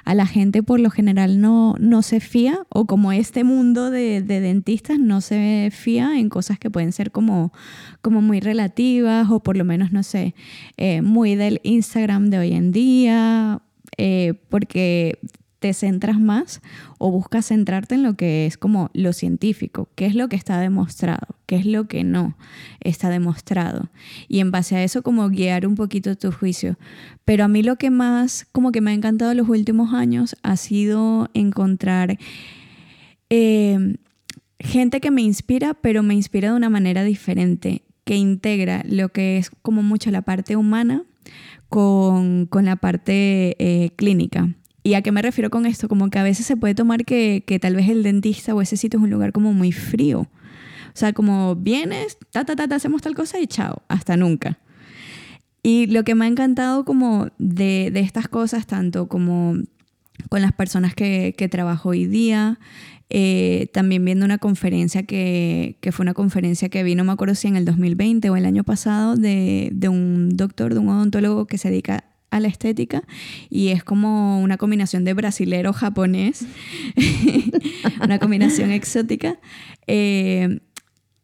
A la gente por lo general no, no se fía, o como este mundo de, dentistas no se fía en cosas que pueden ser como, como muy relativas, o por lo menos, no sé, eh, muy del Instagram de hoy en día, eh, porque te centras más o buscas centrarte en lo que es como lo científico, qué es lo que está demostrado, qué es lo que no está demostrado. Y en base a eso como guiar un poquito tu juicio. Pero a mí lo que más como que me ha encantado en los últimos años ha sido encontrar eh, gente que me inspira, pero me inspira de una manera diferente, que integra lo que es como mucho la parte humana con, la parte eh, clínica. ¿Y a qué me refiero con esto? Como que a veces se puede tomar que, tal vez el dentista o ese sitio es un lugar como muy frío. O sea, como vienes, ta, ta, ta, ta hacemos tal cosa y chao, hasta nunca. Y lo que me ha encantado como de, estas cosas, tanto como con las personas que, trabajo hoy día, eh, también viendo una conferencia que, fue una conferencia que vino, no me acuerdo si en el 2020 o el año pasado, de, de un doctor, de un odontólogo que se dedica a la estética y es como una combinación de brasilero japonés, una combinación exótica. Eh,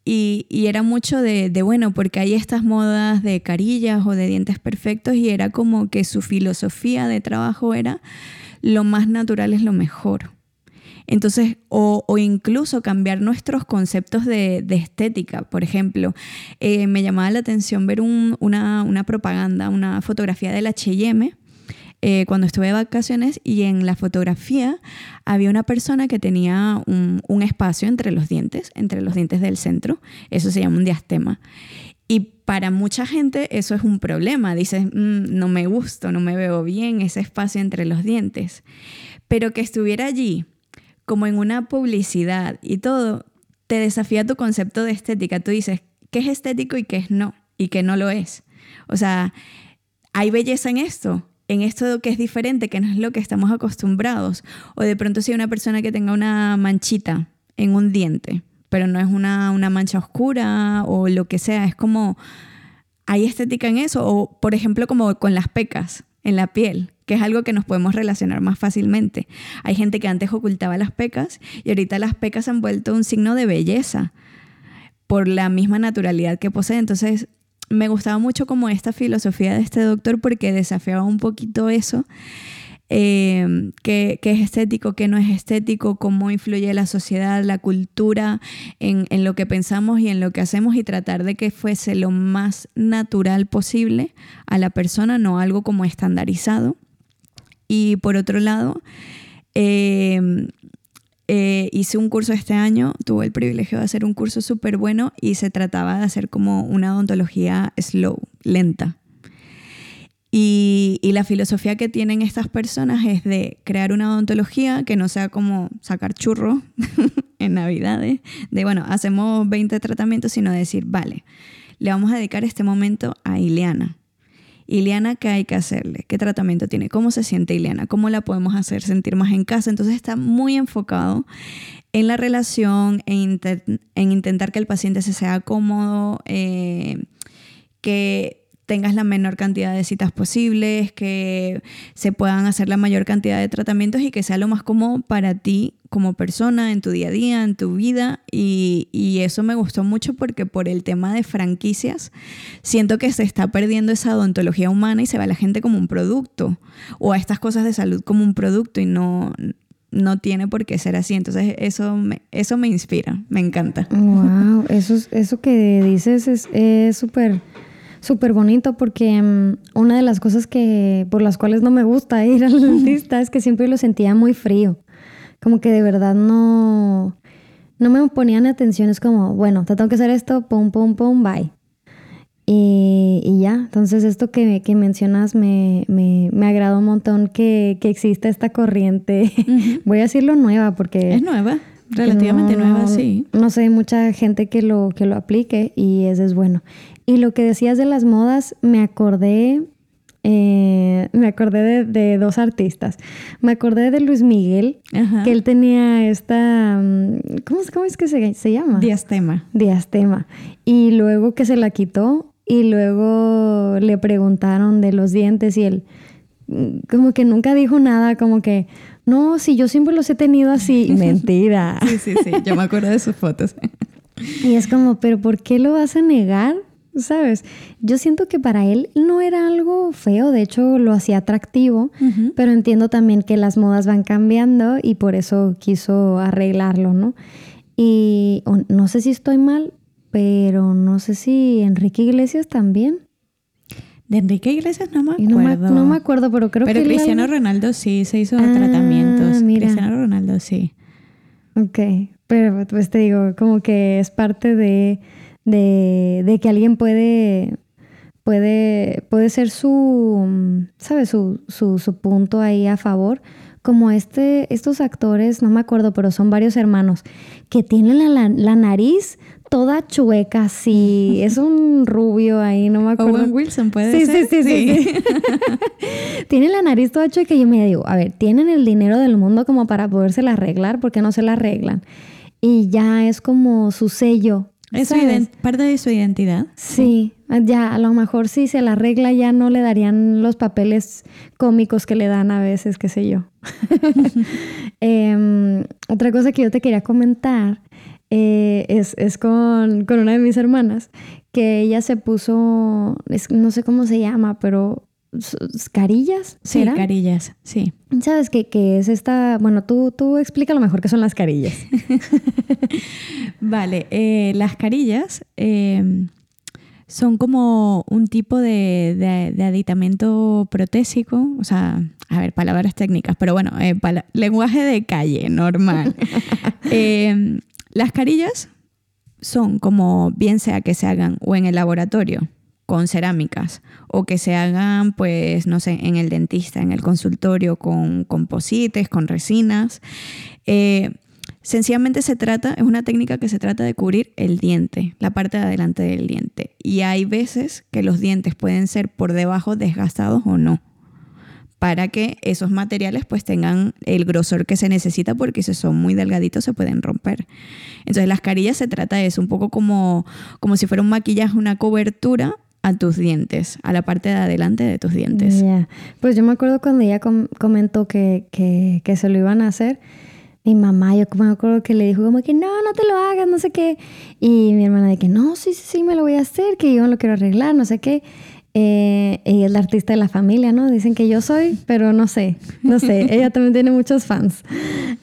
y, era mucho de, bueno, porque hay estas modas de carillas o de dientes perfectos y era como que su filosofía de trabajo era lo más natural es lo mejor. Entonces, o, incluso cambiar nuestros conceptos de, estética. Por ejemplo, eh, me llamaba la atención ver una, propaganda, una fotografía del HM. Eh, cuando estuve de vacaciones y en la fotografía había una persona que tenía un, espacio entre los dientes, entre los dientes del centro. Eso se llama un diastema. Y para mucha gente eso es un problema. Dices, mm, no me gusta, no me veo bien ese espacio entre los dientes. Pero que estuviera allí como en una publicidad y todo, te desafía tu concepto de estética. Tú dices, ¿qué es estético y qué es no? Y qué no lo es. O sea, hay belleza en esto, en esto que es diferente, que no es lo que estamos acostumbrados. O de pronto si hay una persona que tenga una manchita en un diente, pero no es una, una mancha oscura o lo que sea, es como, hay estética en eso. O por ejemplo como con las pecas en la piel que es algo que nos podemos relacionar más fácilmente. Hay gente que antes ocultaba las pecas y ahorita las pecas han vuelto un signo de belleza por la misma naturalidad que posee. Entonces, me gustaba mucho como esta filosofía de este doctor porque desafiaba un poquito eso. Eh, qué, es estético, qué no es estético, cómo influye la sociedad, la cultura en, en, lo que pensamos y en lo que hacemos y tratar de que fuese lo más natural posible a la persona, no algo como estandarizado. Y por otro lado, em, eh, hice un curso este año, tuve el privilegio de hacer un curso súper bueno y se trataba de hacer como una odontología slow, lenta. Y, la filosofía que tienen estas personas es de crear una odontología que no sea como sacar churro en Navidades, de bueno, hacemos 20 tratamientos, sino decir, vale, le vamos a dedicar este momento a Ileana. Ileana, ¿qué hay que hacerle? ¿Qué tratamiento tiene? ¿Cómo se siente Ileana? ¿Cómo la podemos hacer sentir más en casa? Entonces está muy enfocado en la relación, en, intentar que el paciente se sea cómodo, eh, que tengas la menor cantidad de citas posibles, que se puedan hacer la mayor cantidad de tratamientos y que sea lo más cómodo para ti como persona, en tu día a día, en tu vida. Y, eso me gustó mucho porque por el tema de franquicias, siento que se está perdiendo esa odontología humana y se ve a la gente como un producto o a estas cosas de salud como un producto y no, no tiene por qué ser así. Entonces eso me, eso me inspira, me encanta. Wow, eso, eso que dices es súper súper bonito porque mm, una de las cosas que por las cuales no me gusta ir al dentista es que siempre lo sentía muy frío. Como que de verdad no, no me ponían atención. Es como, bueno, te tengo que hacer esto, pum, pum, pum, bye. Y, ya, entonces esto que, que mencionas me, me, me agradó un montón que, que exista esta corriente. Voy a decirlo nueva porque... Es nueva, relativamente nueva, sí. No sé, hay mucha gente que lo, que lo aplique y eso es bueno. Y lo que decías de las modas, me acordé eh, me acordé de, dos artistas. Me acordé de Luis Miguel, que él tenía esta, mm, ¿cómo, cómo es que se, se, llama? Diastema. Diastema. Y luego que se la quitó y luego le preguntaron de los dientes y él mm, como que nunca dijo nada, como que, no, si yo siempre los he tenido así. Mentira. sí, sí, sí, yo me acuerdo de sus fotos. y es como, pero ¿por qué lo vas a negar? ¿sabes? Yo siento que para él no era algo feo, de hecho lo hacía atractivo, pero entiendo también que las modas van cambiando y por eso quiso arreglarlo, ¿no? Y no sé si estoy mal, pero no sé si Enrique Iglesias también. De Enrique Iglesias no me acuerdo. No me, acuerdo, pero creo que... Pero Cristiano Ronaldo sí, se hizo ah, tratamientos. Cristiano Ronaldo sí. Ok, pero pues te digo, como que es parte de de, que alguien puede, puede, puede ser su, ¿sabes? Su, su, punto ahí a favor. Como este, estos actores, no me acuerdo, pero son varios hermanos, que tienen la, la, nariz toda chueca, sí. Es un rubio ahí, no me acuerdo. Owen Wilson puede ser. Sí, sí, sí. sí. tienen la nariz toda chueca y yo me digo, a ver, tienen el dinero del mundo como para podérsela arreglar, ¿por qué no se la arreglan? Y ya es como su sello ¿Es parte de su identidad? Sí, ya a lo mejor si se la regla ya no le darían los papeles cómicos que le dan a veces, qué sé yo. Em, otra cosa que yo te quería comentar eh, es, con, una de mis hermanas, que ella se puso, no sé cómo se llama, pero carillas. Sí, carillas, sí. ¿Sabes qué, es esta? Bueno, tú, tú explica lo mejor qué son las carillas. vale, eh, las carillas em, son como un tipo de, aditamento protésico, o sea, a ver, palabras técnicas, pero bueno, eh, lenguaje de calle, normal. Las carillas son como bien sea que se hagan o en el laboratorio con cerámicas o que se hagan, pues, no sé, en el dentista, en el consultorio con composites, con resinas. Eh, sencillamente se trata, es una técnica que se trata de cubrir el diente, la parte de adelante del diente. Y hay veces que los dientes pueden ser por debajo desgastados o no para que esos materiales pues tengan el grosor que se necesita porque si son muy delgaditos se pueden romper. Entonces las carillas se trata de eso, un poco como, como si fuera un maquillaje, una cobertura a tus dientes, a la parte de adelante de tus dientes. Pues yo me acuerdo cuando ella comentó que, que, se lo iban a hacer. Mi mamá, yo me acuerdo que le dijo como que no, no te lo hagas, no sé qué. Y mi hermana de que no, sí, sí, sí, me lo voy a hacer, que yo lo quiero arreglar, no sé qué. Eh, ella es la artista de la familia, ¿no? Dicen que yo soy, pero no sé, no sé. ella también tiene muchos fans.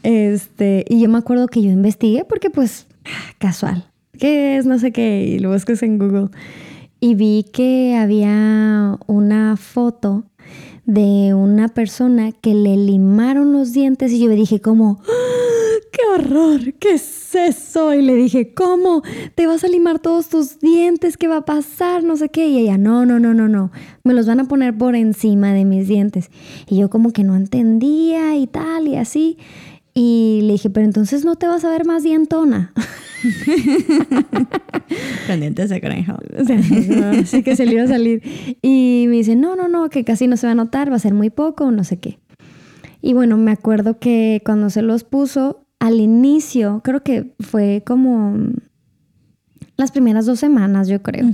Este, y yo me acuerdo que yo investigué porque pues casual. ¿Qué es? No sé qué. Y lo buscas en Google y vi que había una foto de una persona que le limaron los dientes y yo me dije como, ¡Ah! ¡Qué horror! ¿Qué es eso? Y le dije, ¿cómo? ¿Te vas a limar todos tus dientes? ¿Qué va a pasar? No sé qué. Y ella, no, no, no, no, no. Me los van a poner por encima de mis dientes. Y yo como que no entendía y tal y así. Y le dije, pero entonces no te vas a ver más dientona. Con dientes de conejo. Así que se le iba a salir. Y me dice, no, no, no, que casi no se va a notar, va a ser muy poco, no sé qué. Y bueno, me acuerdo que cuando se los puso, al inicio, creo que fue como las primeras dos semanas, yo creo,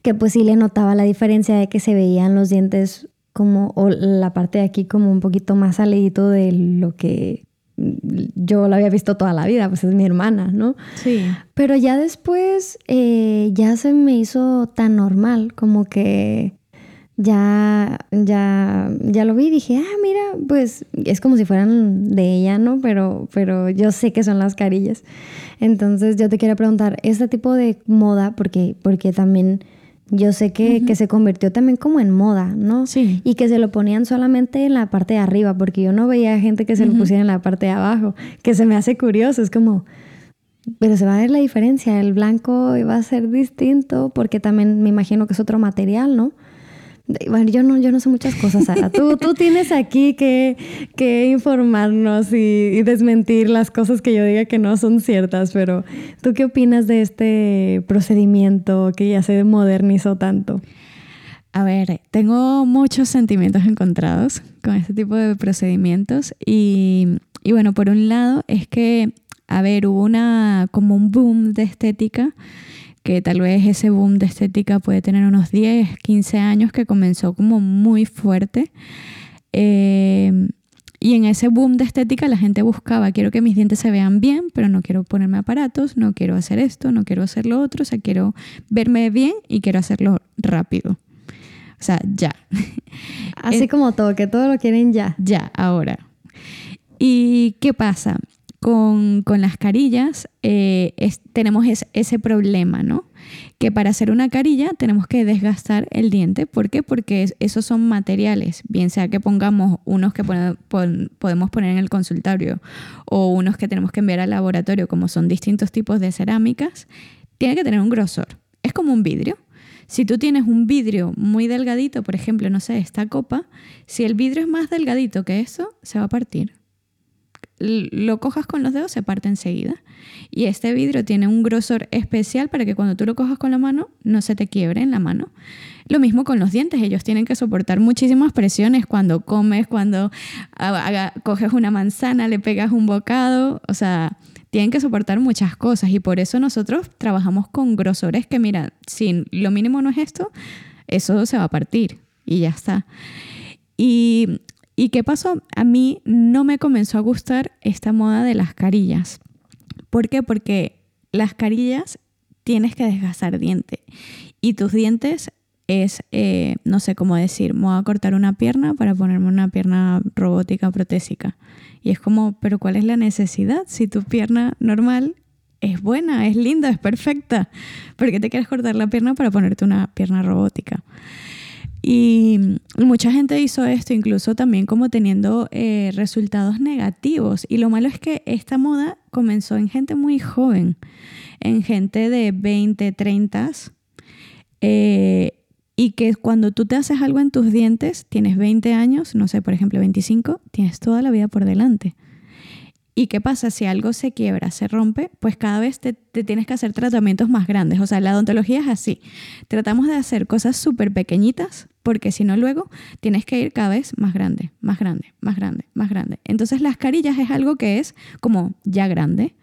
que pues sí le notaba la diferencia de que se veían los dientes como, o la parte de aquí como un poquito más salidito de lo que yo la había visto toda la vida, pues es mi hermana, ¿no? Sí. Pero ya después eh, ya se me hizo tan normal, como que ya, ya, ya lo vi y dije, ah, mira, pues es como si fueran de ella, ¿no? Pero, pero yo sé que son las carillas. Entonces yo te quería preguntar, este tipo de moda, porque, porque también yo sé que, que, se convirtió también como en moda, ¿no? Sí. Y que se lo ponían solamente en la parte de arriba, porque yo no veía gente que se lo pusiera en la parte de abajo, que se me hace curioso, es como, pero se va a ver la diferencia, el blanco va a ser distinto, porque también me imagino que es otro material, ¿no? Bueno, yo no, yo no sé muchas cosas, Sara. Tú, tú tienes aquí que, que informarnos y, desmentir las cosas que yo diga que no son ciertas, pero ¿tú qué opinas de este procedimiento que ya se modernizó tanto? A ver, tengo muchos sentimientos encontrados con este tipo de procedimientos y, y bueno, por un lado es que, a ver, hubo una como un boom de estética que tal vez ese boom de estética puede tener unos 10, 15 años que comenzó como muy fuerte. Eh, y en ese boom de estética la gente buscaba, quiero que mis dientes se vean bien, pero no quiero ponerme aparatos, no quiero hacer esto, no quiero hacer lo otro, o sea, quiero verme bien y quiero hacerlo rápido. O sea, ya. Así como todo, que todo lo quieren ya. Ya, ahora. ¿Y qué pasa? Con, las carillas eh, tenemos ese problema, ¿no? que para hacer una carilla tenemos que desgastar el diente. ¿Por qué? Porque esos son materiales, bien sea que pongamos unos que podemos poner en el consultorio o unos que tenemos que enviar al laboratorio, como son distintos tipos de cerámicas, tiene que tener un grosor. Es como un vidrio. Si tú tienes un vidrio muy delgadito, por ejemplo, no sé, esta copa, si el vidrio es más delgadito que eso, se va a partir lo cojas con los dedos, se parte enseguida. Y este vidrio tiene un grosor especial para que cuando tú lo cojas con la mano no se te quiebre en la mano. Lo mismo con los dientes, ellos tienen que soportar muchísimas presiones cuando comes, cuando coges una manzana, le pegas un bocado, o sea, tienen que soportar muchas cosas y por eso nosotros trabajamos con grosores que, mira, si lo mínimo no es esto, eso se va a partir y ya está. Y ¿Y qué pasó? A mí no me comenzó a gustar esta moda de las carillas. ¿Por qué? Porque las carillas tienes que desgastar diente. Y tus dientes es, eh, no sé cómo decir, me voy a cortar una pierna para ponerme una pierna robótica protésica. Y es como, pero ¿cuál es la necesidad? Si tu pierna normal es buena, es linda, es perfecta, ¿por qué te quieres cortar la pierna para ponerte una pierna robótica? Y mucha gente hizo esto incluso también como teniendo eh, resultados negativos. Y lo malo es que esta moda comenzó en gente muy joven, en gente de 20, 30. Eh, y que cuando tú te haces algo en tus dientes, tienes 20 años, no sé, por ejemplo 25, tienes toda la vida por delante. ¿Y qué pasa? Si algo se quiebra, se rompe, pues cada vez te, tienes que hacer tratamientos más grandes. O sea, la odontología es así. Tratamos de hacer cosas súper pequeñitas porque si no luego tienes que ir cada vez más grande, más grande, más grande, más grande. Entonces las carillas es algo que es como ya grande.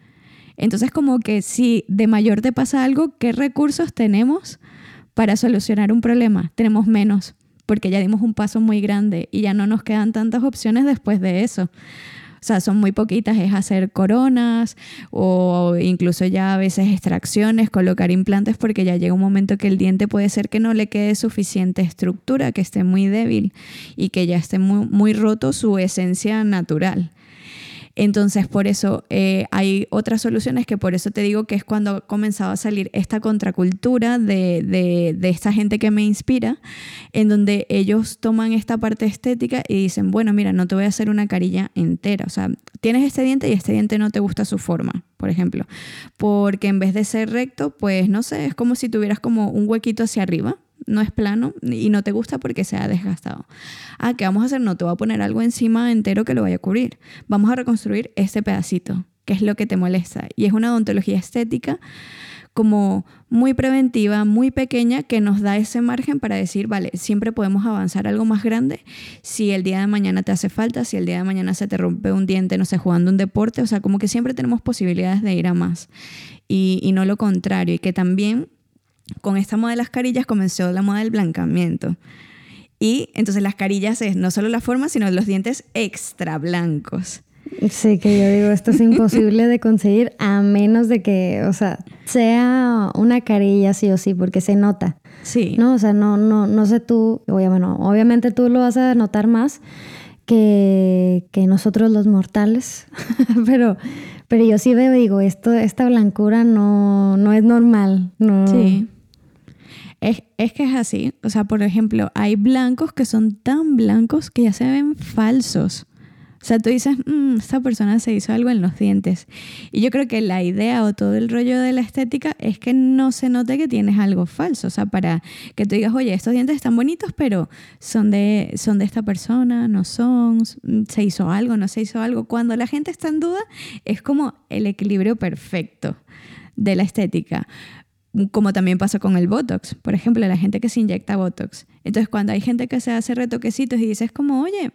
Entonces como que si de mayor te pasa algo, ¿qué recursos tenemos para solucionar un problema? Tenemos menos porque ya dimos un paso muy grande y ya no nos quedan tantas opciones después de eso. O sea, son muy poquitas, es hacer coronas o incluso ya a veces extracciones, colocar implantes porque ya llega un momento que el diente puede ser que no le quede suficiente estructura, que esté muy débil y que ya esté muy, muy roto su esencia natural. Entonces, por eso eh, hay otras soluciones que por eso te digo que es cuando ha comenzado a salir esta contracultura de, de, esta gente que me inspira, en donde ellos toman esta parte estética y dicen, bueno, mira, no te voy a hacer una carilla entera. O sea, tienes este diente y este diente no te gusta su forma, por ejemplo. Porque en vez de ser recto, pues no sé, es como si tuvieras como un huequito hacia arriba no es plano y no te gusta porque se ha desgastado. Ah, ¿qué vamos a hacer? No te voy a poner algo encima entero que lo vaya a cubrir. Vamos a reconstruir este pedacito, que es lo que te molesta. Y es una odontología estética como muy preventiva, muy pequeña, que nos da ese margen para decir, vale, siempre podemos avanzar algo más grande si el día de mañana te hace falta, si el día de mañana se te rompe un diente, no sé, jugando un deporte, o sea, como que siempre tenemos posibilidades de ir a más y, y no lo contrario, y que también con esta moda de las carillas comenzó la moda del blancamiento. Y entonces las carillas es no solo la forma, sino los dientes extra blancos. Sí, que yo digo, esto es imposible de conseguir a menos de que, o sea, sea una carilla sí o sí, porque se nota. Sí. No, o sea, no, no, no sé tú, bueno, obviamente tú lo vas a notar más que, que nosotros los mortales, pero, pero yo sí veo, digo, esto, esta blancura no, no es normal. No. Sí. Es, que es así. O sea, por ejemplo, hay blancos que son tan blancos que ya se ven falsos. O sea, tú dices, mmm, esta persona se hizo algo en los dientes. Y yo creo que la idea o todo el rollo de la estética es que no se note que tienes algo falso. O sea, para que tú digas, oye, estos dientes están bonitos, pero son de, son de esta persona, no son, se hizo algo, no se hizo algo. Cuando la gente está en duda, es como el equilibrio perfecto de la estética. Como también pasa con el Botox. Por ejemplo, la gente que se inyecta Botox. Entonces, cuando hay gente que se hace retoquecitos y dices como, oye,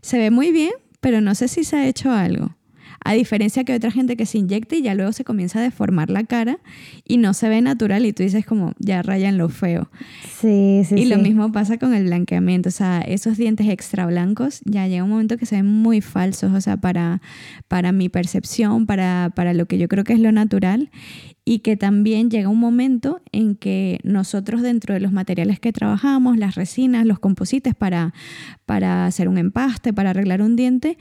se ve muy bien, pero no sé si se ha hecho algo. A diferencia que otra gente que se inyecta y ya luego se comienza a deformar la cara y no se ve natural y tú dices como, ya rayan lo feo. Sí, sí. Y lo mismo pasa con el blanqueamiento. O sea, esos dientes extra blancos ya llega un momento que se ven muy falsos, o sea, para, para mi percepción, para, para lo que yo creo que es lo natural y que también llega un momento en que nosotros dentro de los materiales que trabajamos, las resinas, los composites para, para hacer un empaste, para arreglar un diente,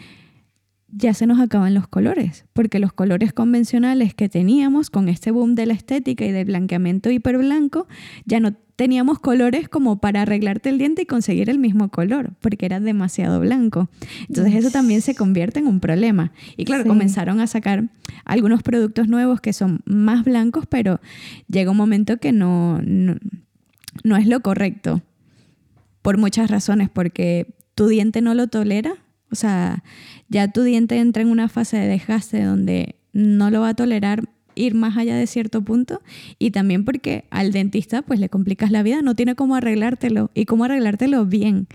ya se nos acaban los colores, porque los colores convencionales que teníamos con este boom de la estética y del blanqueamiento hiperblanco, ya no teníamos colores como para arreglarte el diente y conseguir el mismo color, porque era demasiado blanco. Entonces eso también se convierte en un problema. Y claro, comenzaron a sacar algunos productos nuevos que son más blancos, pero llega un momento que no, no, no es lo correcto, por muchas razones, porque tu diente no lo tolera o sea, ya tu diente entra en una fase de desgaste donde no lo va a tolerar ir más allá de cierto punto y también porque al dentista pues le complicas la vida, no tiene cómo arreglártelo y cómo arreglártelo bien,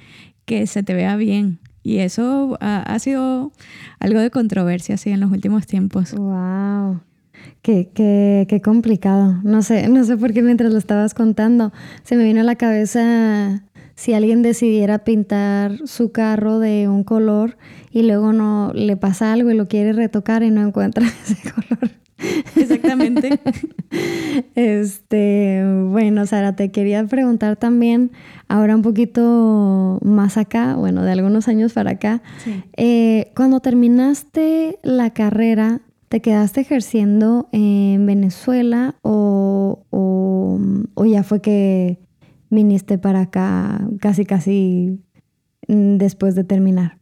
que se te vea bien. Y eso ha, sido algo de controversia así en los últimos tiempos. Wow. Qué, qué, complicado. No sé, no sé por qué mientras lo estabas contando se me vino a la cabeza si alguien decidiera pintar su carro de un color y luego no le pasa algo y lo quiere retocar y no encuentra ese color. Exactamente. este, bueno, Sara, te quería preguntar también, ahora un poquito más acá, bueno, de algunos años para acá, eh, cuando terminaste la carrera, ¿te quedaste ejerciendo en Venezuela o, o ya fue que viniste para acá casi, casi mm, después de terminar?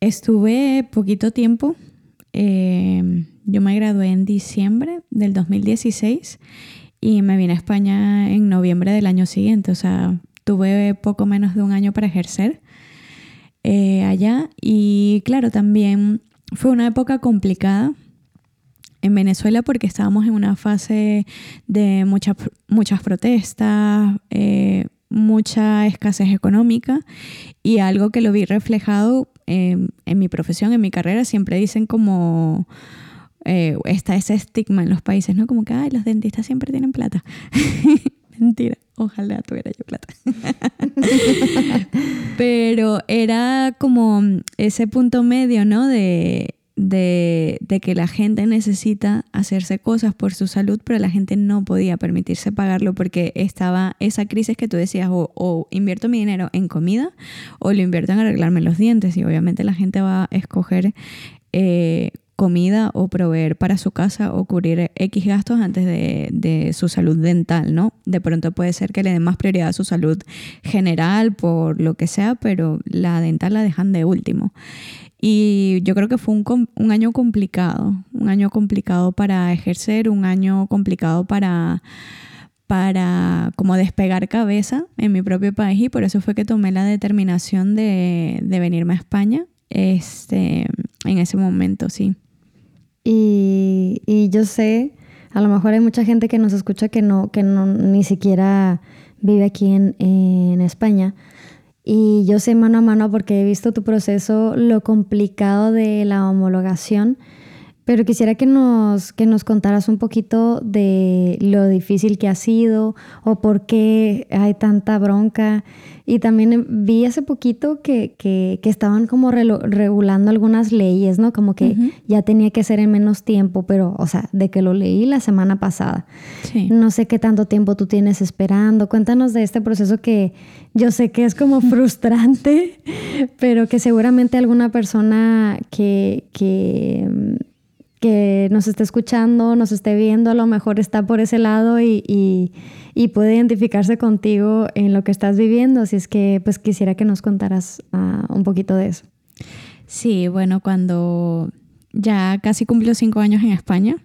Estuve poquito tiempo. Em, yo me gradué en diciembre del 2016 y me vine a España en noviembre del año siguiente. O sea, tuve poco menos de un año para ejercer eh, allá. Y claro, también fue una época complicada en Venezuela porque estábamos en una fase de muchas muchas protestas, eh, mucha escasez económica y algo que lo vi reflejado en mi profesión, en mi carrera, siempre dicen como... Eh, está ese estigma en los países, ¿no? Como que, ay, los dentistas siempre tienen plata. Mentira, ojalá tuviera yo plata. Pero era como ese punto medio, ¿no? De de, que la gente necesita hacerse cosas por su salud, pero la gente no podía permitirse pagarlo porque estaba esa crisis que tú decías, o, invierto mi dinero en comida o lo invierto en arreglarme los dientes. Y obviamente la gente va a escoger eh, comida o proveer para su casa o cubrir X gastos antes de, su salud dental, ¿no? De pronto puede ser que le den más prioridad a su salud general por lo que sea, pero la dental la dejan de último. Y yo creo que fue un, un, año complicado, un año complicado para ejercer, un año complicado para, para como despegar cabeza en mi propio país y por eso fue que tomé la determinación de, venirme a España este, en ese momento, sí. Y, y, yo sé, a lo mejor hay mucha gente que nos escucha que no, que no ni siquiera vive aquí en España. Y yo sé mano a mano porque he visto tu proceso, lo complicado de la homologación, pero quisiera que nos, que nos contaras un poquito de lo difícil que ha sido o por qué hay tanta bronca y también vi hace poquito que, que, que estaban como regulando algunas leyes, ¿no? Como que ya tenía que ser en menos tiempo, pero, o sea, de que lo leí la semana pasada. Sí. No sé qué tanto tiempo tú tienes esperando. Cuéntanos de este proceso que yo sé que es como frustrante, pero que seguramente alguna persona que, que que nos esté escuchando, nos esté viendo, a lo mejor está por ese lado y, y, puede identificarse contigo en lo que estás viviendo. Así es que pues quisiera que nos contaras uh, un poquito de eso. Sí, bueno, cuando ya casi cumplió cinco años en España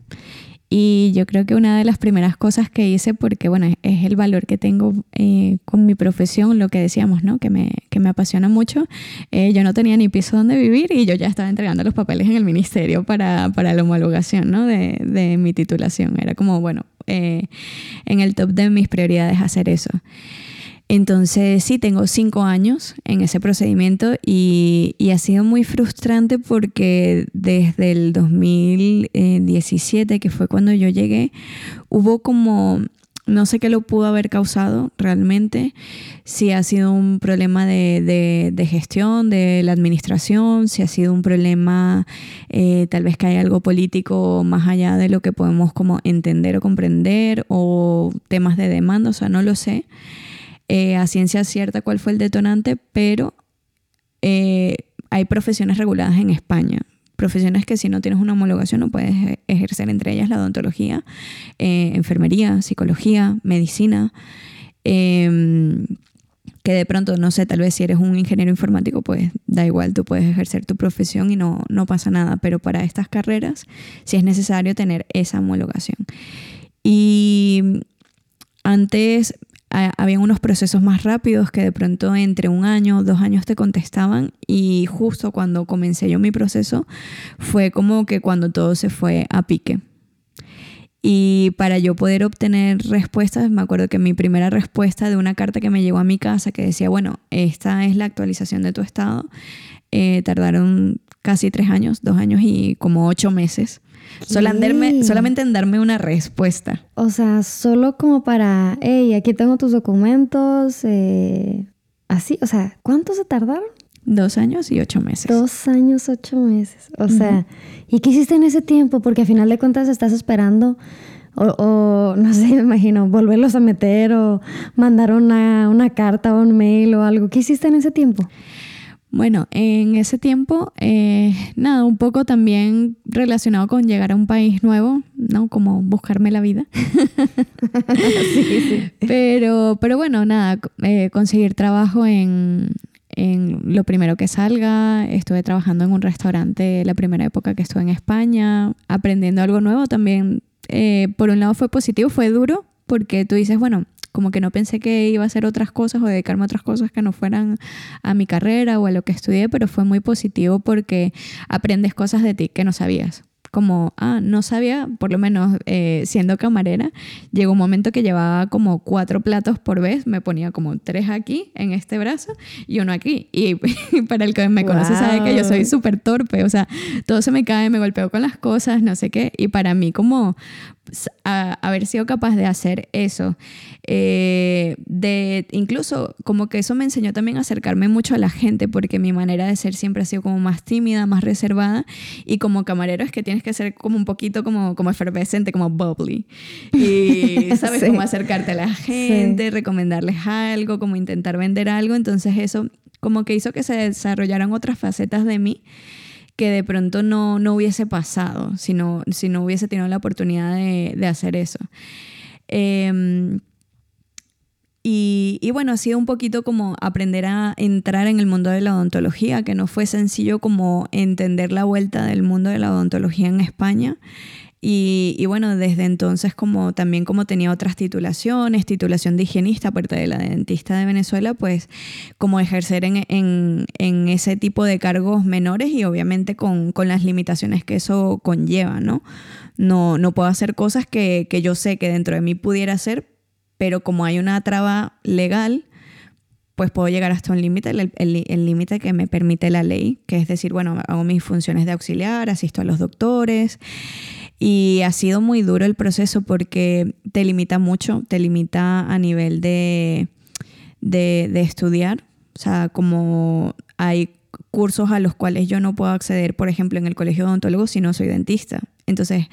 y yo creo que una de las primeras cosas que hice, porque bueno, es el valor que tengo eh, con mi profesión, lo que decíamos, ¿no? Que me, que me apasiona mucho. Eh, yo no tenía ni piso donde vivir y yo ya estaba entregando los papeles en el ministerio para, para la homologación, ¿no? De, de mi titulación. Era como, bueno, eh, en el top de mis prioridades hacer eso. Entonces sí, tengo cinco años en ese procedimiento y, ha sido muy frustrante porque desde el 2017, que fue cuando yo llegué, hubo como no sé qué lo pudo haber causado realmente, si ha sido un problema de, gestión de la administración, si ha sido un problema eh, tal vez que hay algo político más allá de lo que podemos como entender o comprender o temas de demanda, o sea, no lo sé eh, a ciencia cierta cuál fue el detonante, pero eh, hay profesiones reguladas en España profesiones que si no tienes una homologación no puedes e-, ejercer, entre ellas la odontología, eh, enfermería, psicología, medicina. Em, que de pronto, no sé, tal vez si eres un ingeniero informático, pues da igual, tú puedes ejercer tu profesión y no, no pasa nada, pero para estas carreras sí es necesario tener esa homologación. Y antes había unos procesos más rápidos que de pronto entre un año dos años te contestaban y justo cuando comencé yo mi proceso fue como que cuando todo se fue a pique. Y para yo poder obtener respuestas, me acuerdo que mi primera respuesta de una carta que me llegó a mi casa que decía, bueno, esta es la actualización de tu estado, eh, tardaron casi tres años, dos años y como ocho meses solamente en darme una respuesta. O sea, solo como para, hey, aquí tengo tus documentos, eh, así, o sea, ¿cuánto se tardaron? Dos años y ocho meses. Dos años, ocho meses. O sea, ¿y qué hiciste en ese tiempo? Porque al final de cuentas estás esperando, o, no sé, me imagino, volverlos a meter o mandar una, una carta o un mail o algo. ¿Qué hiciste en ese tiempo? Bueno, en ese tiempo, eh, nada, un poco también relacionado con llegar a un país nuevo, ¿no? Como buscarme la vida. sí, sí. Pero, pero bueno, nada, eh, conseguir trabajo en, en lo primero que salga. Estuve trabajando en un restaurante la primera época que estuve en España, aprendiendo algo nuevo también. Eh, por un lado fue positivo, fue duro, porque tú dices, bueno, como que no pensé que iba a hacer otras cosas o dedicarme a otras cosas que no fueran a mi carrera o a lo que estudié, pero fue muy positivo porque aprendes cosas de ti que no sabías como, ah, no sabía, por lo menos eh, siendo camarera, llegó un momento que llevaba como cuatro platos por vez, me ponía como tres aquí en este brazo y uno aquí. Y, para el que me conoce sabe que yo soy súper torpe, o sea, todo se me cae, me golpeo con las cosas, no sé qué. Y para mí como haber sido capaz de hacer eso, eh, de incluso como que eso me enseñó también a acercarme mucho a la gente, porque mi manera de ser siempre ha sido como más tímida, más reservada, y como camarero es que tienes que ser como un poquito como, como efervescente, como bubbly. Y sabes cómo acercarte a la gente, recomendarles algo, como intentar vender algo. Entonces eso como que hizo que se desarrollaran otras facetas de mí que de pronto no, no hubiese pasado si no, si no hubiese tenido la oportunidad de, hacer eso. Eh, y, bueno, ha sido un poquito como aprender a entrar en el mundo de la odontología, que no fue sencillo como entender la vuelta del mundo de la odontología en España. Y, bueno, desde entonces como también como tenía otras titulaciones, titulación de higienista, aparte de la de dentista de Venezuela, pues como ejercer en, en, en ese tipo de cargos menores y obviamente con, con, las limitaciones que eso conlleva, ¿no? No, no puedo hacer cosas que, que yo sé que dentro de mí pudiera hacer, pero como hay una traba legal, pues puedo llegar hasta un límite, el límite que me permite la ley, que es decir, bueno, hago mis funciones de auxiliar, asisto a los doctores. Y ha sido muy duro el proceso porque te limita mucho, te limita a nivel de, de, estudiar. O sea, como hay cursos a los cuales yo no puedo acceder, por ejemplo, en el colegio de odontólogos si no soy dentista. Entonces,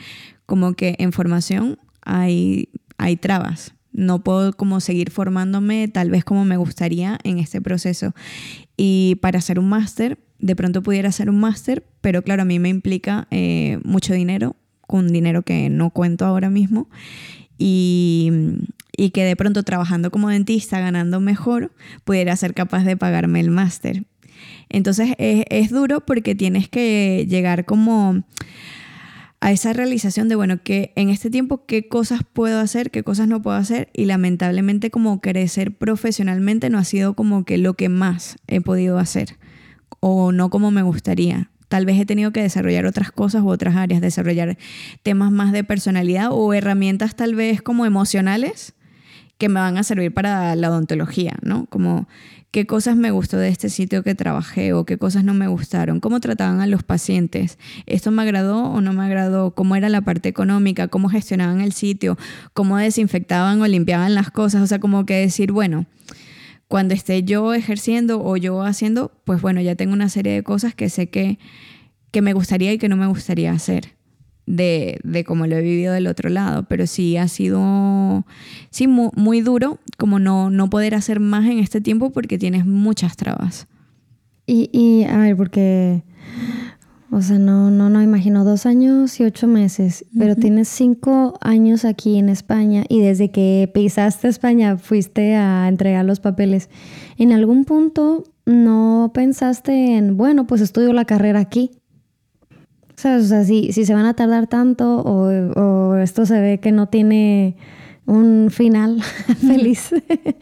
como que en formación hay, hay trabas no puedo como seguir formándome tal vez como me gustaría en este proceso. Y para hacer un máster, de pronto pudiera hacer un máster, pero claro, a mí me implica eh, mucho dinero, con dinero que no cuento ahora mismo. Y, y, que de pronto trabajando como dentista, ganando mejor, pudiera ser capaz de pagarme el máster. Entonces es, es duro porque tienes que llegar como a esa realización de, bueno, que en este tiempo qué cosas puedo hacer, qué cosas no puedo hacer y lamentablemente como crecer profesionalmente no ha sido como que lo que más he podido hacer o no como me gustaría. Tal vez he tenido que desarrollar otras cosas u otras áreas, desarrollar temas más de personalidad o herramientas tal vez como emocionales que me van a servir para la odontología, ¿no? Como qué cosas me gustó de este sitio que trabajé o qué cosas no me gustaron, cómo trataban a los pacientes, esto me agradó o no me agradó, cómo era la parte económica, cómo gestionaban el sitio, cómo desinfectaban o limpiaban las cosas, o sea, como que decir, bueno, cuando esté yo ejerciendo o yo haciendo, pues bueno, ya tengo una serie de cosas que sé que, que me gustaría y que no me gustaría hacer de, de cómo lo he vivido del otro lado, pero sí ha sido sí, muy, duro como no, no poder hacer más en este tiempo porque tienes muchas trabas. Y, y a ver, porque, o sea, no, no, no, imagino dos años y ocho meses, pero tienes cinco años aquí en España y desde que pisaste España fuiste a entregar los papeles. ¿En algún punto no pensaste en, bueno, pues estudio la carrera aquí? O sea, si, se van a tardar tanto o, esto se ve que no tiene un final feliz,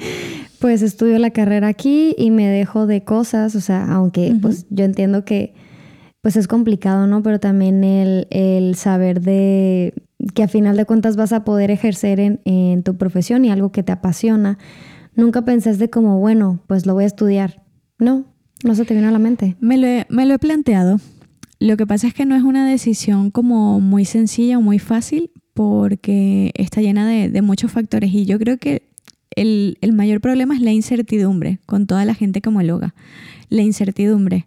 pues estudio la carrera aquí y me dejo de cosas, o sea, aunque pues yo entiendo que pues es complicado, ¿no? Pero también el, saber de que a final de cuentas vas a poder ejercer en, en, tu profesión y algo que te apasiona. Nunca pensaste como, bueno, pues lo voy a estudiar. No, no se te vino a la mente. Me lo me lo he planteado. Lo que pasa es que no es una decisión como muy sencilla o muy fácil porque está llena de, muchos factores y yo creo que el, mayor problema es la incertidumbre con toda la gente que homologa. La incertidumbre.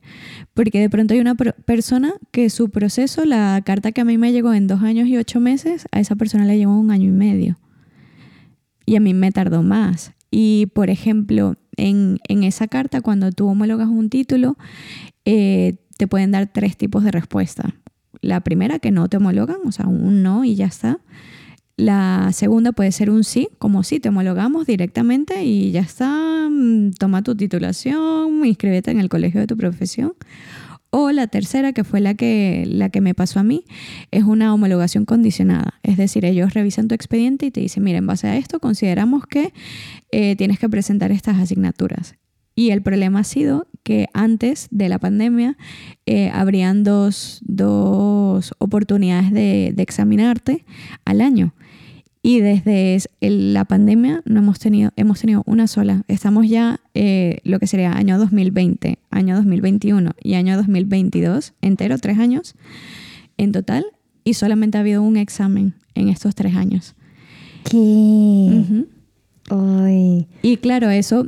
Porque de pronto hay una persona que su proceso, la carta que a mí me llegó en dos años y ocho meses, a esa persona le llevó un año y medio. Y a mí me tardó más. Y por ejemplo, en, esa carta, cuando tú homologas un título, eh, te pueden dar tres tipos de respuesta. La primera, que no te homologan, o sea, un no y ya está. La segunda puede ser un sí, como sí, te homologamos directamente y ya está, mm, toma tu titulación, inscríbete en el colegio de tu profesión. O la tercera, que fue la que, la que me pasó a mí, es una homologación condicionada. Es decir, ellos revisan tu expediente y te dicen, mira, en base a esto consideramos que eh, tienes que presentar estas asignaturas. Y el problema ha sido que antes de la pandemia eh, habrían dos, oportunidades de, examinarte al año. Y desde la pandemia no hemos tenido, hemos tenido una sola. Estamos ya eh, lo que sería año 2020, año 2021 y año 2022, entero, tres años en total, y solamente ha habido un examen en estos tres años. ¿Qué? Y claro, eso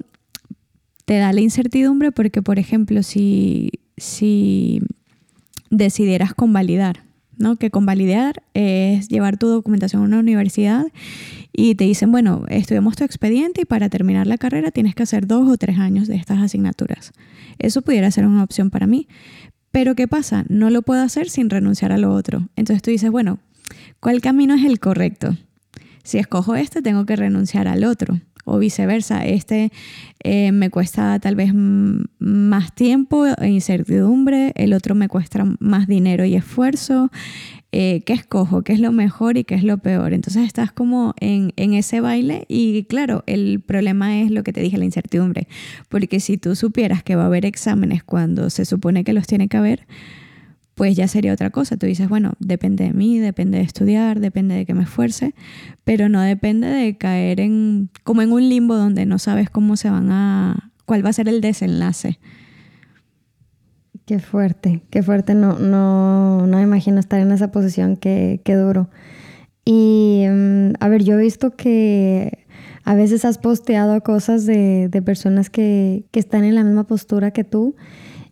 te da la incertidumbre porque, por ejemplo, si, si decidieras convalidar, ¿no? Que convalidar es llevar tu documentación a una universidad y te dicen, bueno, estudiamos tu expediente y para terminar la carrera tienes que hacer dos o tres años de estas asignaturas. Eso pudiera ser una opción para mí. Pero ¿qué pasa? No lo puedo hacer sin renunciar a lo otro. Entonces tú dices, bueno, ¿cuál camino es el correcto? Si escojo este, tengo que renunciar al otro o viceversa. Este eh, me cuesta tal vez más tiempo e incertidumbre, el otro me cuesta más dinero y esfuerzo. Eh, ¿Qué escojo? ¿Qué es lo mejor y qué es lo peor? Entonces estás como en, en ese baile y claro, el problema es lo que te dije, la incertidumbre. Porque si tú supieras que va a haber exámenes cuando se supone que los tiene que haber, pues ya sería otra cosa. Tú dices, bueno, depende de mí, depende de estudiar, depende de que me esfuerce, pero no depende de caer en como en un limbo donde no sabes cómo se van a cuál va a ser el desenlace. Qué fuerte, qué fuerte. No, no, no me imagino estar en esa posición, qué, qué duro. Y mm, a ver, yo he visto que a veces has posteado cosas de, de personas que, que están en la misma postura que tú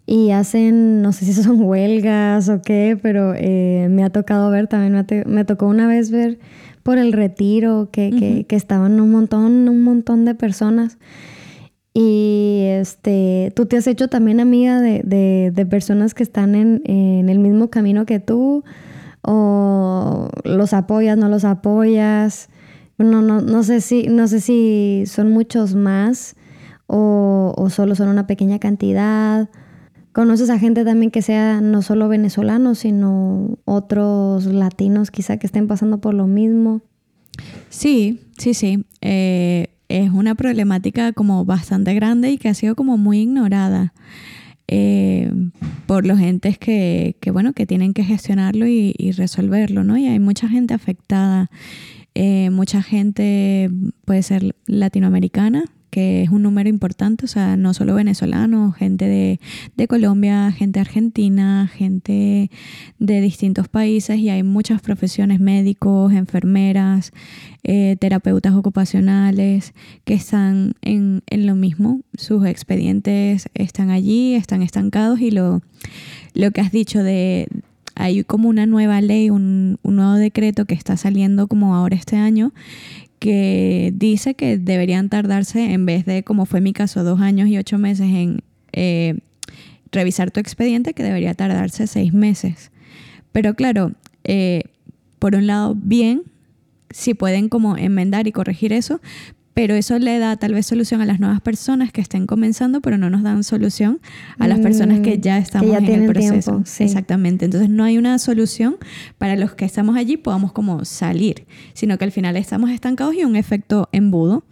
y hacen, no sé si son huelgas o qué, pero eh, me ha tocado ver también, me, tocó una vez ver por el retiro que, que, estaban un montón, un montón de personas. Y este, tú te has hecho también amiga de, de, de personas que están en, en, el mismo camino que tú, o los apoyas, no los apoyas. No, no, no sé si, no sé si son muchos más o, o solo son una pequeña cantidad. ¿Conoces a gente también que sea no solo venezolanos, sino otros latinos quizá que estén pasando por lo mismo? Sí, sí, sí. Eh, es una problemática como bastante grande y que ha sido como muy ignorada. eh, por los entes que, bueno, que tienen que gestionarlo y, resolverlo, ¿no? Y hay mucha gente afectada, eh, mucha gente puede ser latinoamericana, que es un número importante, o sea, no solo venezolanos, gente de, Colombia, gente argentina, gente de distintos países y hay muchas profesiones, médicos, enfermeras, eh, terapeutas ocupacionales que están en, lo mismo, sus expedientes están allí, están estancados y lo, lo que has dicho de... Hay como una nueva ley, un, un nuevo decreto que está saliendo como ahora este año, que dice que deberían tardarse, en vez de, como fue mi caso, dos años y ocho meses en eh, revisar tu expediente, que debería tardarse seis meses. Pero claro, eh, por un lado, bien, si pueden como enmendar y corregir eso, pero eso le da tal vez solución a las nuevas personas que estén comenzando, pero no nos dan solución a las personas que mm, ya estamos en el proceso. Exactamente. Entonces no hay una solución para los que estamos allí podamos como salir, sino que al final estamos estancados y un efecto embudo,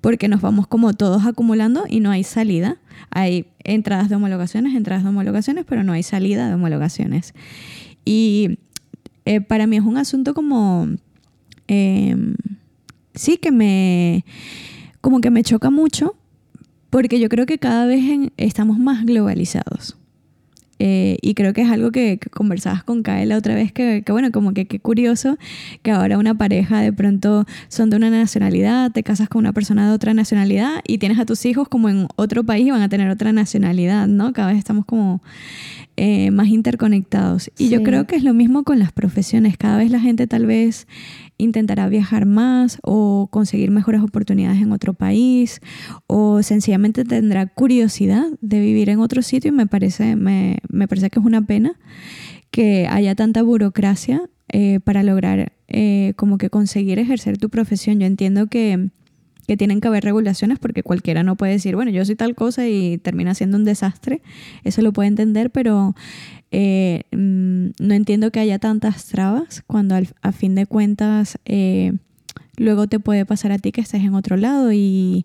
porque nos vamos como todos acumulando y no hay salida. Hay entradas de homologaciones, entradas de homologaciones, pero no hay salida de homologaciones. Y eh, para mí es un asunto como... Em, sí que me, como que me choca mucho porque yo creo que cada vez estamos más globalizados. Eh, y creo que es algo que, conversabas con Kaela otra vez, que, bueno, como que qué curioso que ahora una pareja de pronto son de una nacionalidad, te casas con una persona de otra nacionalidad y tienes a tus hijos como en otro país y van a tener otra nacionalidad, ¿no? Cada vez estamos como eh, más interconectados. Y yo creo que es lo mismo con las profesiones. Cada vez la gente tal vez intentará viajar más o conseguir mejores oportunidades en otro país o sencillamente tendrá curiosidad de vivir en otro sitio y me parece, me, parece que es una pena que haya tanta burocracia eh, para lograr eh, como que conseguir ejercer tu profesión. Yo entiendo que, que tienen que haber regulaciones porque cualquiera no puede decir, bueno, yo soy tal cosa y termina siendo un desastre. Eso lo puede entender, pero eh, mm, no entiendo que haya tantas trabas cuando a fin de cuentas luego te puede pasar a ti que estés en otro lado y,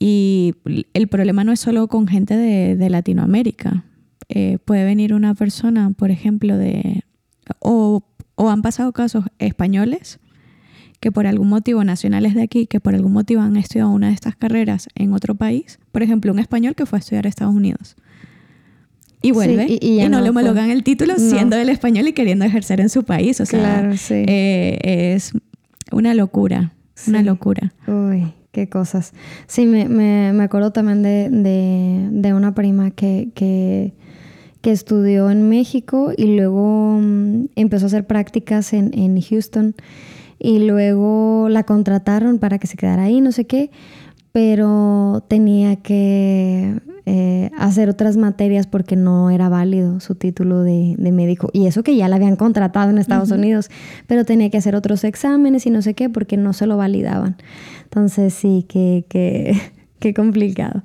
el problema no es solo con gente de, Latinoamérica. Eh, puede venir una persona, por ejemplo, de... O, o han pasado casos españoles que por algún motivo, nacionales de aquí, que por algún motivo han estudiado una de estas carreras en otro país. Por ejemplo, un español que fue a estudiar a Estados Unidos y vuelve y, no, le homologan el título siendo el español y queriendo ejercer en su país. O sea, eh, es una locura, una locura. Uy, qué cosas. Sí, me, me, me acuerdo también de, de, de una prima que, que, que, estudió en México y luego mm, empezó a hacer prácticas en, en Houston y luego la contrataron para que se quedara ahí, no sé qué, pero tenía que eh, hacer otras materias porque no era válido su título de, médico. Y eso que ya la habían contratado en Estados Unidos, pero tenía que hacer otros exámenes y no sé qué porque no se lo validaban. Entonces sí, que, qué complicado.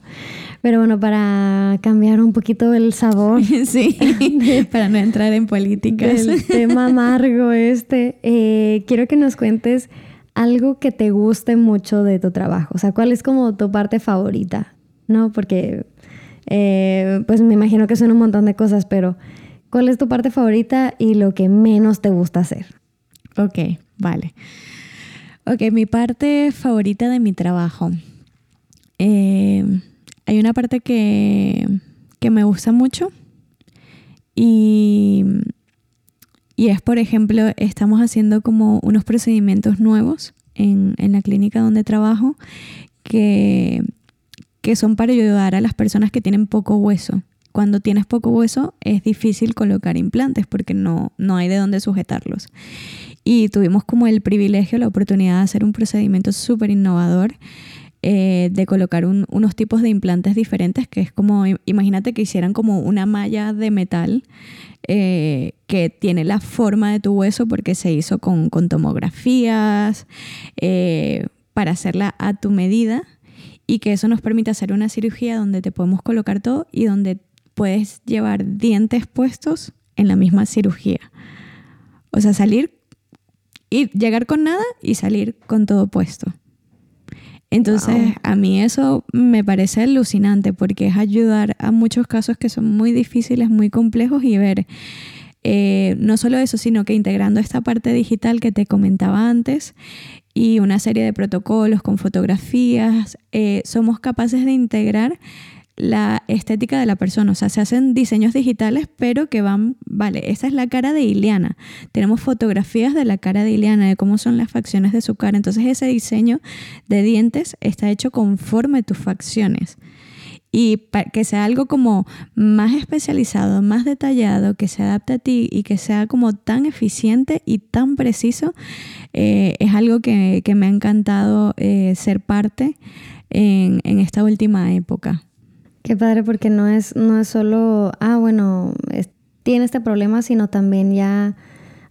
Pero bueno, para cambiar un poquito el sabor. Sí, para no entrar en políticas. El tema amargo este, eh, quiero que nos cuentes algo que te guste mucho de tu trabajo. O sea, ¿cuál es como tu parte favorita? ¿No? Porque eh, pues me imagino que son un montón de cosas, pero ¿cuál es tu parte favorita y lo que menos te gusta hacer? Ok, vale. Ok, mi parte favorita de mi trabajo. Eh, hay una parte que, que, me gusta mucho y, y, es, por ejemplo, estamos haciendo como unos procedimientos nuevos en, en la clínica donde trabajo que que son para ayudar a las personas que tienen poco hueso. Cuando tienes poco hueso es difícil colocar implantes porque no, no hay de dónde sujetarlos. Y tuvimos como el privilegio, la oportunidad de hacer un procedimiento súper innovador. Eh, de colocar unos tipos de implantes diferentes, que es como, imagínate que hicieran como una malla de metal eh, que tiene la forma de tu hueso porque se hizo con, tomografías, eh, para hacerla a tu medida y que eso nos permite hacer una cirugía donde te podemos colocar todo y donde puedes llevar dientes puestos en la misma cirugía. O sea, salir y llegar con nada y salir con todo puesto. Entonces, a mí eso me parece alucinante porque es ayudar a muchos casos que son muy difíciles, muy complejos y ver eh, no solo eso, sino que integrando esta parte digital que te comentaba antes y una serie de protocolos con fotografías, eh, somos capaces de integrar la estética de la persona. O sea, se hacen diseños digitales, pero que van, vale, esa es la cara de Iliana. Tenemos fotografías de la cara de Iliana, de cómo son las facciones de su cara. Entonces ese diseño de dientes está hecho conforme tus facciones. Y que sea algo como más especializado, más detallado, que se adapte a ti y que sea como tan eficiente y tan preciso, eh, es algo que, me ha encantado eh, ser parte en esta última época. Qué padre, porque no es, no es solo, ah, bueno, tiene este problema, sino también ya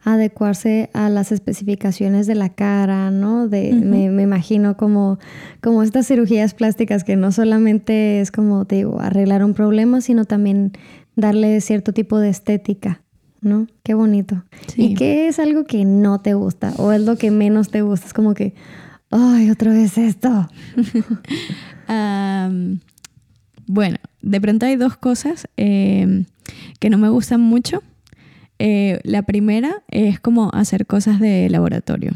adecuarse a las especificaciones de la cara, ¿no? De, me, imagino como, como estas cirugías plásticas que no solamente es como, te digo, arreglar un problema, sino también darle cierto tipo de estética, ¿no? Qué bonito. ¿Y qué es algo que no te gusta o es lo que menos te gusta? Es como que, ay, otra vez esto. Bueno, de pronto hay dos cosas eh, que no me gustan mucho. Eh, la primera es como hacer cosas de laboratorio.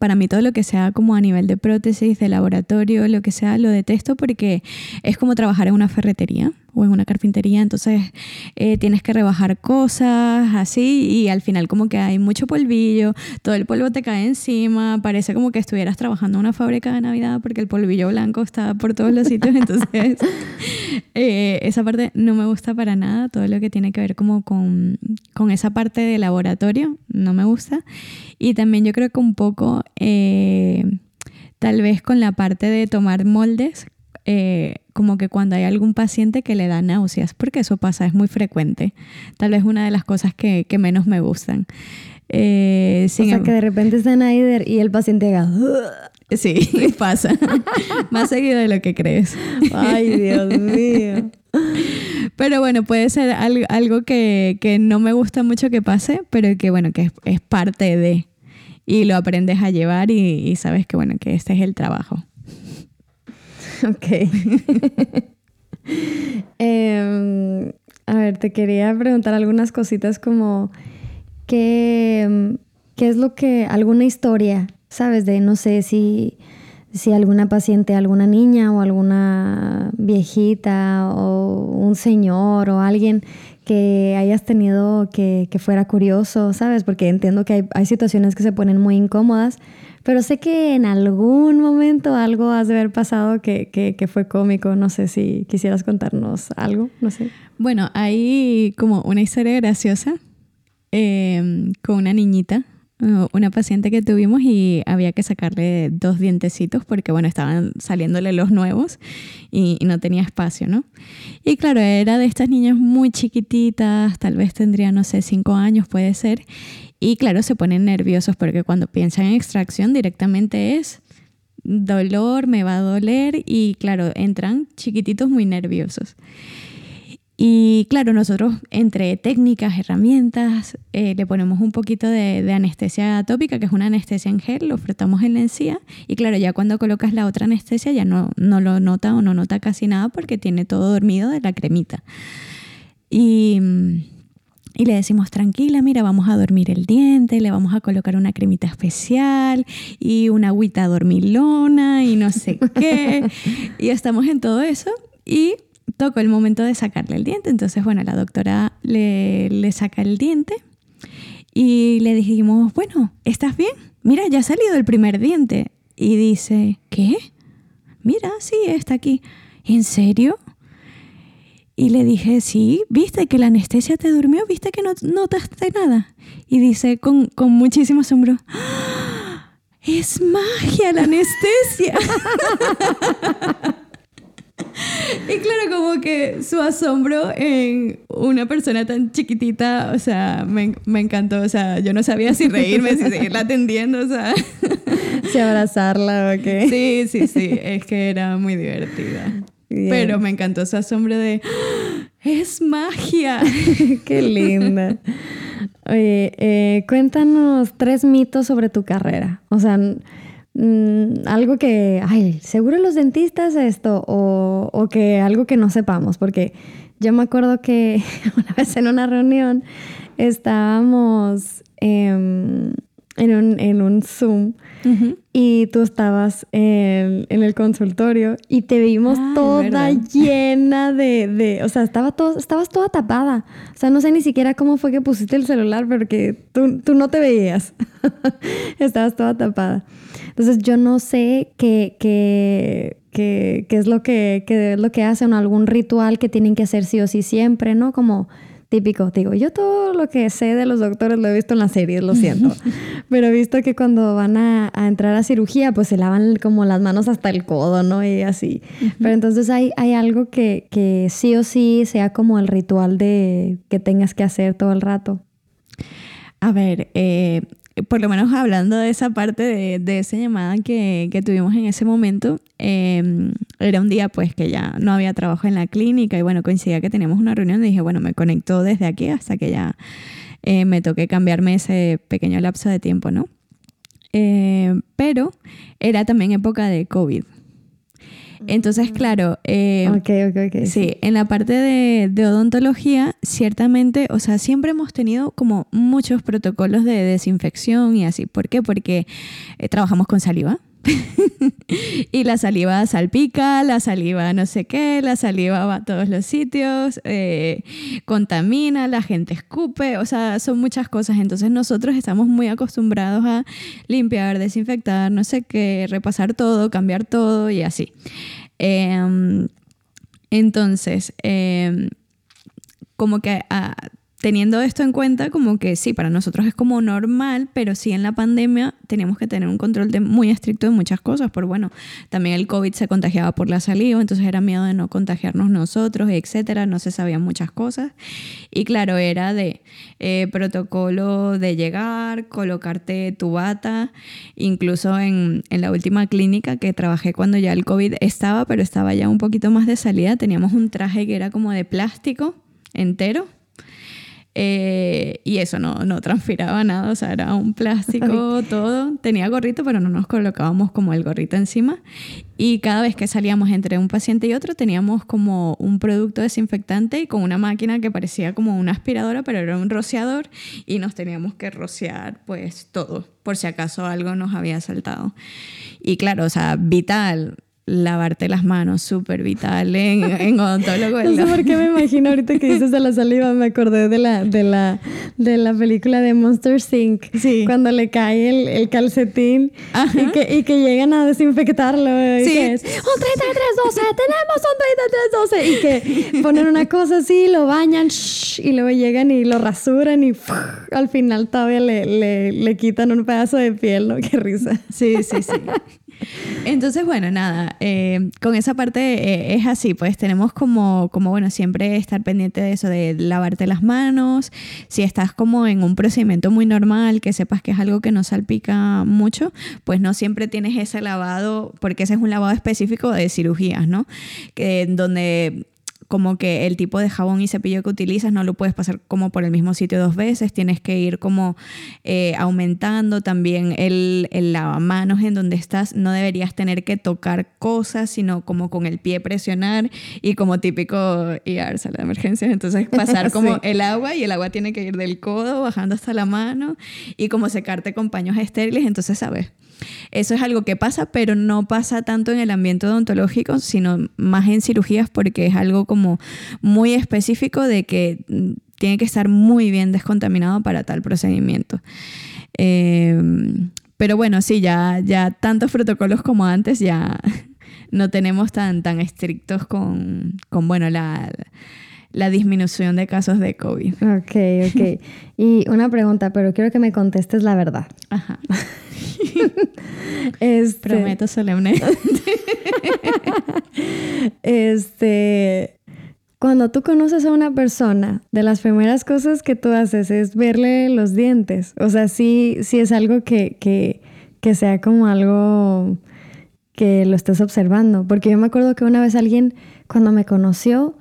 Para mí todo lo que sea como a nivel de prótesis, de laboratorio, lo que sea, lo detesto porque es como trabajar en una ferretería o en una carpintería, entonces eh, tienes que rebajar cosas así y al final como que hay mucho polvillo, todo el polvo te cae encima, parece como que estuvieras trabajando en una fábrica de Navidad porque el polvillo blanco está por todos los sitios, entonces eh, esa parte no me gusta para nada, todo lo que tiene que ver como con, con, esa parte de laboratorio no me gusta y también yo creo que un poco... Eh, tal vez con la parte de tomar moldes, eh, como que cuando hay algún paciente que le da náuseas, porque eso pasa, es muy frecuente. Tal vez una de las cosas que, menos me gustan. Eh, o sea, em- que de repente está Naider y el paciente haga... Sí, pasa. Más seguido de lo que crees. Ay, Dios mío. Pero bueno, puede ser algo, que, no me gusta mucho que pase, pero que bueno, que es, parte de. Y lo aprendes a llevar y, y sabes que bueno, que este es el trabajo. Ok. Em, a ver, te quería preguntar algunas cositas como qué, qué es lo que, alguna historia, ¿sabes? De no sé si, si alguna paciente, alguna niña o alguna viejita o un señor o alguien que hayas tenido que, que fuera curioso, ¿sabes? Porque entiendo que hay, hay situaciones que se ponen muy incómodas, pero sé que en algún momento algo has de haber pasado que, fue cómico. No sé si quisieras contarnos algo, no sé. Bueno, hay como una historia graciosa em, con una niñita, una paciente que tuvimos y había que sacarle dos dientecitos porque, bueno, estaban saliéndole los nuevos y, y, no tenía espacio, ¿no? Y claro, era de estas niñas muy chiquititas, tal vez tendría, no sé, cinco años puede ser, y claro, se ponen nerviosos porque cuando piensan en extracción directamente es dolor, me va a doler y claro, entran chiquititos muy nerviosos. Y claro, nosotros entre técnicas, herramientas, eh, le ponemos un poquito de, anestesia tópica, que es una anestesia en gel, lo frotamos en la encía y claro, ya cuando colocas la otra anestesia ya no, no lo nota o no nota casi nada porque tiene todo dormido de la cremita. Y y le decimos, tranquila, mira, vamos a dormir el diente, le vamos a colocar una cremita especial y una agüita dormilona y no sé qué. y estamos en todo eso y tocó el momento de sacarle el diente. Entonces, bueno, la doctora le, saca el diente y le dijimos, bueno, ¿estás bien? Mira, ya ha salido el primer diente. Y dice, ¿qué? Mira, sí, está aquí. ¿En serio? Y le dije, sí, viste que la anestesia te durmió, viste que no notaste nada. Y dice con, con muchísimo asombro, ¡Ah! es magia la anestesia. y claro, como que su asombro en una persona tan chiquitita, o sea, me, me encantó. O sea, yo no sabía si reírme, si seguirla atendiendo, o sea. si abrazarla o qué. Sí, sí, sí, es que era muy divertida. Pero me encantó ese asombro de ¡Ah! ¡Es magia! ¡Qué linda! Oye, eh, cuéntanos tres mitos sobre tu carrera. O sea, mm, algo que, ay, seguro los dentistas esto, o, o que algo que no sepamos, porque yo me acuerdo que una vez en una reunión estábamos em, en, un, en un Zoom y tú estabas en, el consultorio y te vimos ah, toda llena de, de, o sea, estaba todo, estabas toda tapada. O sea, no sé ni siquiera cómo fue que pusiste el celular porque tú, tú no te veías. estabas toda tapada. Entonces yo no sé qué, qué, qué, qué es lo que, qué es lo que hacen, algún ritual que tienen que hacer sí o sí siempre, ¿no? Como típico, digo, yo todo lo que sé de los doctores lo he visto en las series, lo siento, pero he visto que cuando van a, entrar a cirugía, pues se lavan como las manos hasta el codo, ¿no? Y así. Pero entonces hay, hay algo que, que sí o sí sea como el ritual de que tengas que hacer todo el rato. A ver, eh, por lo menos hablando de esa parte de, de esa llamada que, que, tuvimos en ese momento, em, era un día pues que ya no había trabajo en la clínica y bueno, coincidía que teníamos una reunión y dije, bueno, me conecto desde aquí hasta que ya eh, me toque cambiarme ese pequeño lapso de tiempo, ¿no? Eh, pero era también época de COVID. Entonces, mm. claro, eh, sí, en la parte de, odontología, ciertamente, o sea, siempre hemos tenido como muchos protocolos de desinfección y así. ¿Por qué? Porque eh, trabajamos con saliva. y la saliva salpica, la saliva no sé qué, la saliva va a todos los sitios, eh, contamina, la gente escupe, o sea, son muchas cosas. Entonces nosotros estamos muy acostumbrados a limpiar, desinfectar, no sé qué, repasar todo, cambiar todo y así. Em, entonces, em, como que... Ah, teniendo esto en cuenta, como que sí, para nosotros es como normal, pero sí en la pandemia teníamos que tener un control muy estricto de muchas cosas, por bueno, también el COVID se contagiaba por la saliva, entonces era miedo de no contagiarnos nosotros, etcétera, no se sabían muchas cosas. Y claro, era de eh, protocolo de llegar, colocarte tu bata, incluso en la última clínica que trabajé cuando ya el COVID estaba, pero estaba ya un poquito más de salida, teníamos un traje que era como de plástico entero eh, y eso no, no transpiraba nada, o sea, era un plástico todo. Tenía gorrito, pero no nos colocábamos como el gorrito encima. Y cada vez que salíamos entre un paciente y otro, teníamos como un producto desinfectante y con una máquina que parecía como una aspiradora, pero era un rociador y nos teníamos que rociar pues todo, por si acaso algo nos había saltado. Y claro, o sea, vital lavarte las manos, súper vital en, en odontólogo. No sé por qué me imagino ahorita que dices de la saliva, me acordé de la, de la, de la película de Monster Inc. Sí. Cuando le cae el, el calcetín y que, y que, llegan a desinfectarlo. Y sí. que es, un 3312, tenemos un 3312. Y que ponen una cosa así, lo bañan y luego llegan y lo rasuran y al final todavía le, le, le quitan un pedazo de piel, ¿no? Qué risa. Sí, sí, sí. Entonces, bueno, nada, eh, con esa parte eh, es así, pues tenemos como, como, bueno, siempre estar pendiente de eso, de lavarte las manos, si estás como en un procedimiento muy normal, que sepas que es algo que no salpica mucho, pues no siempre tienes ese lavado, porque ese es un lavado específico de cirugías, ¿no? Que donde como que el tipo de jabón y cepillo que utilizas no lo puedes pasar como por el mismo sitio dos veces, tienes que ir como eh, aumentando. También el, el, lavamanos en donde estás, no deberías tener que tocar cosas, sino como con el pie presionar y como típico IR, sala de emergencias, entonces pasar como el agua y el agua tiene que ir del codo bajando hasta la mano y como secarte con paños estériles, entonces sabes eso es algo que pasa, pero no pasa tanto en el ambiente odontológico, sino más en cirugías porque es algo como muy específico de que mm, tiene que estar muy bien descontaminado para tal procedimiento. Em, pero bueno, sí, ya, ya tantos protocolos como antes ya no tenemos tan, tan estrictos con, con bueno, la, la disminución de casos de COVID. Ok, ok. Y una pregunta, pero quiero que me contestes la verdad. Ajá. este, Prometo solemnemente. este, cuando tú conoces a una persona, de las primeras cosas que tú haces es verle los dientes. O sea, sí, sí es algo que, que, que sea como algo que lo estés observando. Porque yo me acuerdo que una vez alguien, cuando me conoció,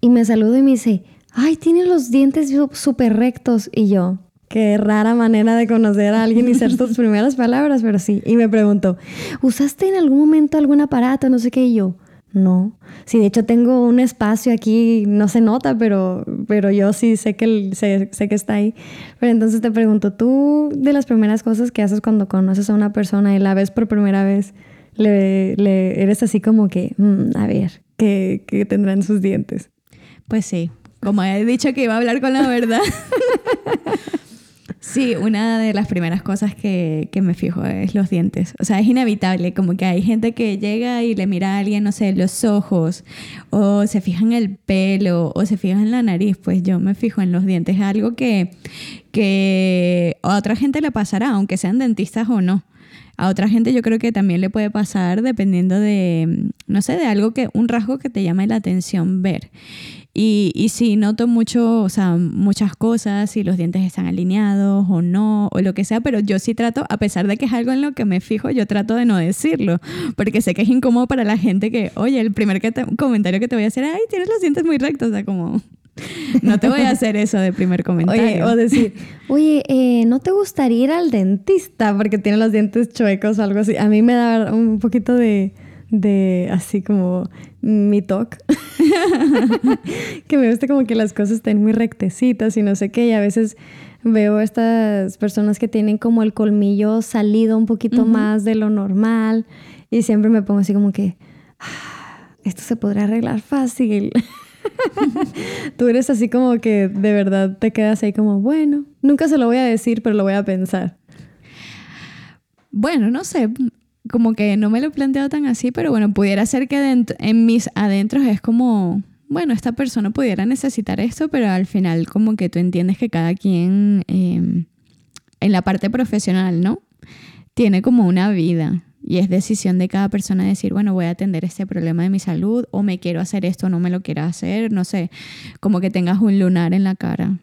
y me saludó y me dice, ay, tiene los dientes súper rectos. Y yo, Qué rara manera de conocer a alguien y ser tus primeras palabras, pero sí. Y me preguntó, ¿usaste en algún momento algún aparato? No sé qué. Y yo, no. Sí, de hecho tengo un espacio aquí, no se nota, pero, pero yo sí sé que, sé, sé, que está ahí. Pero entonces te pregunto, tú de las primeras cosas que haces cuando conoces a una persona y la ves por primera vez, le, le eres así como que, mm, a ver, ¿qué, ¿qué tendrán sus dientes? Pues sí, como he dicho que iba a hablar con la verdad. Sí, una de las primeras cosas que, que, me fijo es los dientes. O sea, es inevitable, como que hay gente que llega y le mira a alguien, no sé, los ojos, o se fija en el pelo, o se fija en la nariz. Pues yo me fijo en los dientes. Es algo que, que a otra gente le pasará, aunque sean dentistas o no. A otra gente yo creo que también le puede pasar dependiendo de, no sé, de algo que, un rasgo que te llame la atención ver. Y, y sí, noto mucho, o sea, muchas cosas, si los dientes están alineados o no, o lo que sea, pero yo sí trato, a pesar de que es algo en lo que me fijo, yo trato de no decirlo, porque sé que es incómodo para la gente que, oye, el primer que comentario que te voy a hacer, ay, tienes los dientes muy rectos, o sea, como... No te voy a hacer eso de primer comentario. Oye, o decir, oye, eh, ¿no te gustaría ir al dentista porque tiene los dientes chuecos o algo así? A mí me da un poquito de, de así como mi talk. que me gusta como que las cosas estén muy rectecitas y no sé qué. Y a veces veo estas personas que tienen como el colmillo salido un poquito más de lo normal. Y siempre me pongo así como que, ah, esto se podría arreglar fácil. Tú eres así como que de verdad te quedas ahí como, bueno, nunca se lo voy a decir, pero lo voy a pensar. Bueno, no sé, como que no me lo he planteado tan así, pero bueno, pudiera ser que en mis adentros es como, bueno, esta persona pudiera necesitar esto, pero al final como que tú entiendes que cada quien em, en la parte profesional, ¿no? Tiene como una vida y es decisión de cada persona decir, bueno, voy a atender este problema de mi salud o me quiero hacer esto o no me lo quiero hacer, no sé, como que tengas un lunar en la cara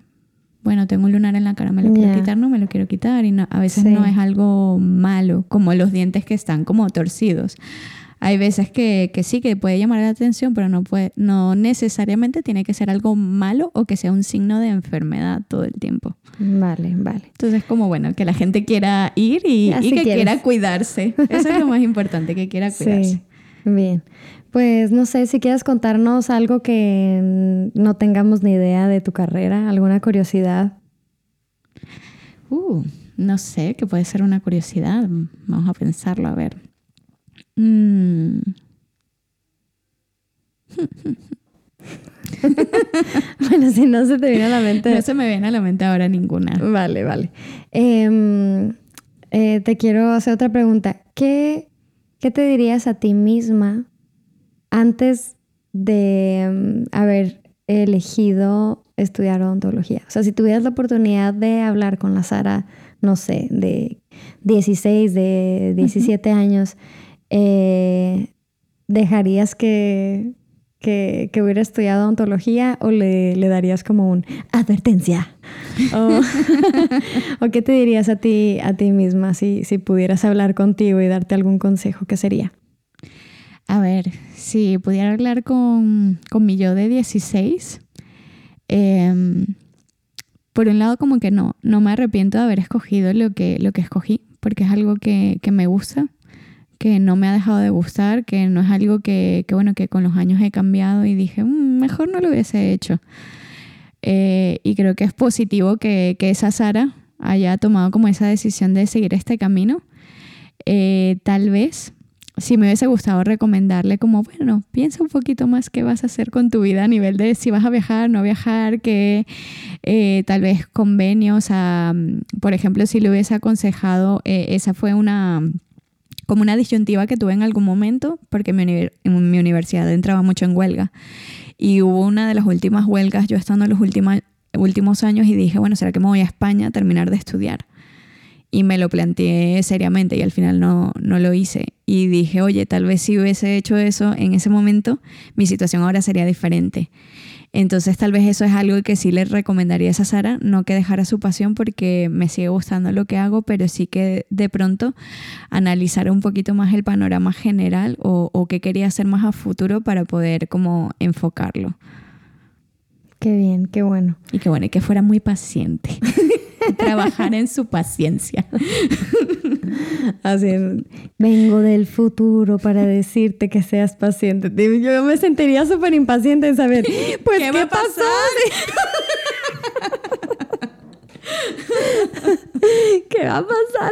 bueno, tengo un lunar en la cara, me lo quiero quitar, no me lo quiero quitar. Y a veces no es algo malo, como los dientes que están como torcidos. Hay veces que, que, sí, que puede llamar la atención, pero no, puede, no necesariamente tiene que ser algo malo o que sea un signo de enfermedad todo el tiempo. Vale, vale. Entonces, como bueno, que la gente quiera ir y, y que quiera cuidarse. Eso es lo más importante, que quiera cuidarse. Sí. Bien. Pues no sé si quieres contarnos algo que no tengamos ni idea de tu carrera, alguna curiosidad. Uh, no sé, que puede ser una curiosidad. Vamos a pensarlo, a ver. Mm. bueno, si no se te viene a la mente. No se me viene a la mente ahora ninguna. Vale, vale. Em, eh, te quiero hacer otra pregunta. ¿Qué, ¿Qué te dirías a ti misma antes de mm, haber elegido estudiar odontología? O sea, si tuvieras la oportunidad de hablar con la Sara, no sé, de 16, de 17 años, eh, ¿dejarías que, que, hubiera estudiado odontología o le, darías como un advertencia? o, qué te dirías a ti, a ti misma si, si pudieras hablar contigo y darte algún consejo? ¿Qué sería? A ver, si pudiera hablar con, mi yo de 16, em, por un lado como que no, no me arrepiento de haber escogido lo que, lo que escogí, porque es algo que, me gusta, que no me ha dejado de gustar, que no es algo que, bueno, que con los años he cambiado y dije, mm, mejor no lo hubiese hecho. Eh, y creo que es positivo que, esa Sara haya tomado como esa decisión de seguir este camino. Eh, tal vez si me hubiese gustado recomendarle como, bueno, piensa un poquito más qué vas a hacer con tu vida a nivel de si vas a viajar, no viajar, que eh, tal vez convenios, a, por ejemplo, si le hubiese aconsejado, esa fue una como una disyuntiva que tuve en algún momento, porque mi, universidad entraba mucho en huelga. Y hubo una de las últimas huelgas, yo estando en los últimos, últimos años, y dije, bueno, ¿será que me voy a España a terminar de estudiar? y me lo planteé seriamente y al final no, no lo hice. Y dije, oye, tal vez si hubiese hecho eso en ese momento, mi situación ahora sería diferente. Entonces tal vez eso es algo que sí le recomendaría a Sara, no que dejara su pasión porque me sigue gustando lo que hago, pero sí que de pronto analizar un poquito más el panorama general o, o qué quería hacer más a futuro para poder como enfocarlo. Qué bien, qué bueno. Y qué bueno, y que fuera muy paciente. trabajar en su paciencia. Así, vengo del futuro para decirte que seas paciente. Yo me sentiría súper impaciente de saber, pues, ¿qué, ¿qué pasó? ¿Qué va a pasar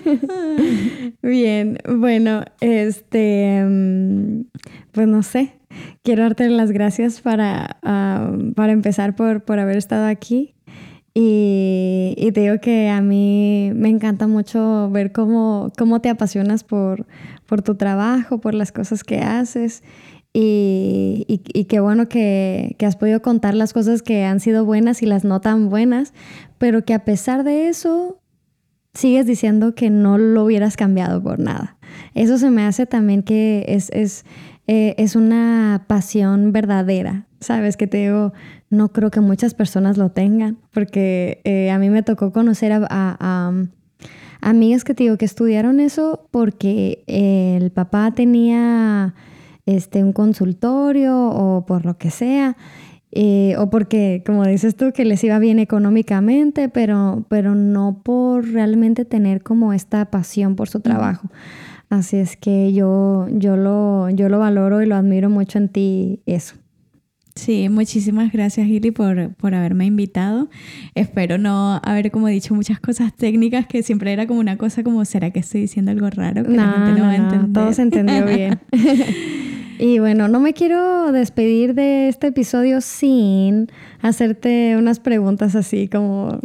entonces? Bien, bueno, este, mm, pues no sé. Quiero darte las gracias para, para empezar por, por haber estado aquí. Y, te digo que a mí me encanta mucho ver cómo, cómo te apasionas por, por tu trabajo, por las cosas que haces. Y, y, qué bueno que, que, has podido contar las cosas que han sido buenas y las no tan buenas, pero que a pesar de eso sigues diciendo que no lo hubieras cambiado por nada. Eso se me hace también que es, es, eh, es una pasión verdadera, ¿sabes? Que te digo, no creo que muchas personas lo tengan, porque eh, a mí me tocó conocer a, a, amigas que te digo que estudiaron eso porque el papá tenía este, un consultorio o por lo que sea. Eh, o porque, como dices tú, que les iba bien económicamente, pero, pero no por realmente tener como esta pasión por su trabajo. Así es que yo, yo, lo, yo lo valoro y lo admiro mucho en ti eso. Sí, muchísimas gracias Gili por, por haberme invitado. Espero no haber como dicho muchas cosas técnicas que siempre era como una cosa como, ¿será que estoy diciendo algo raro? Que la gente no, va a entender. todo se entendió bien. Y bueno, no me quiero despedir de este episodio sin hacerte unas preguntas así como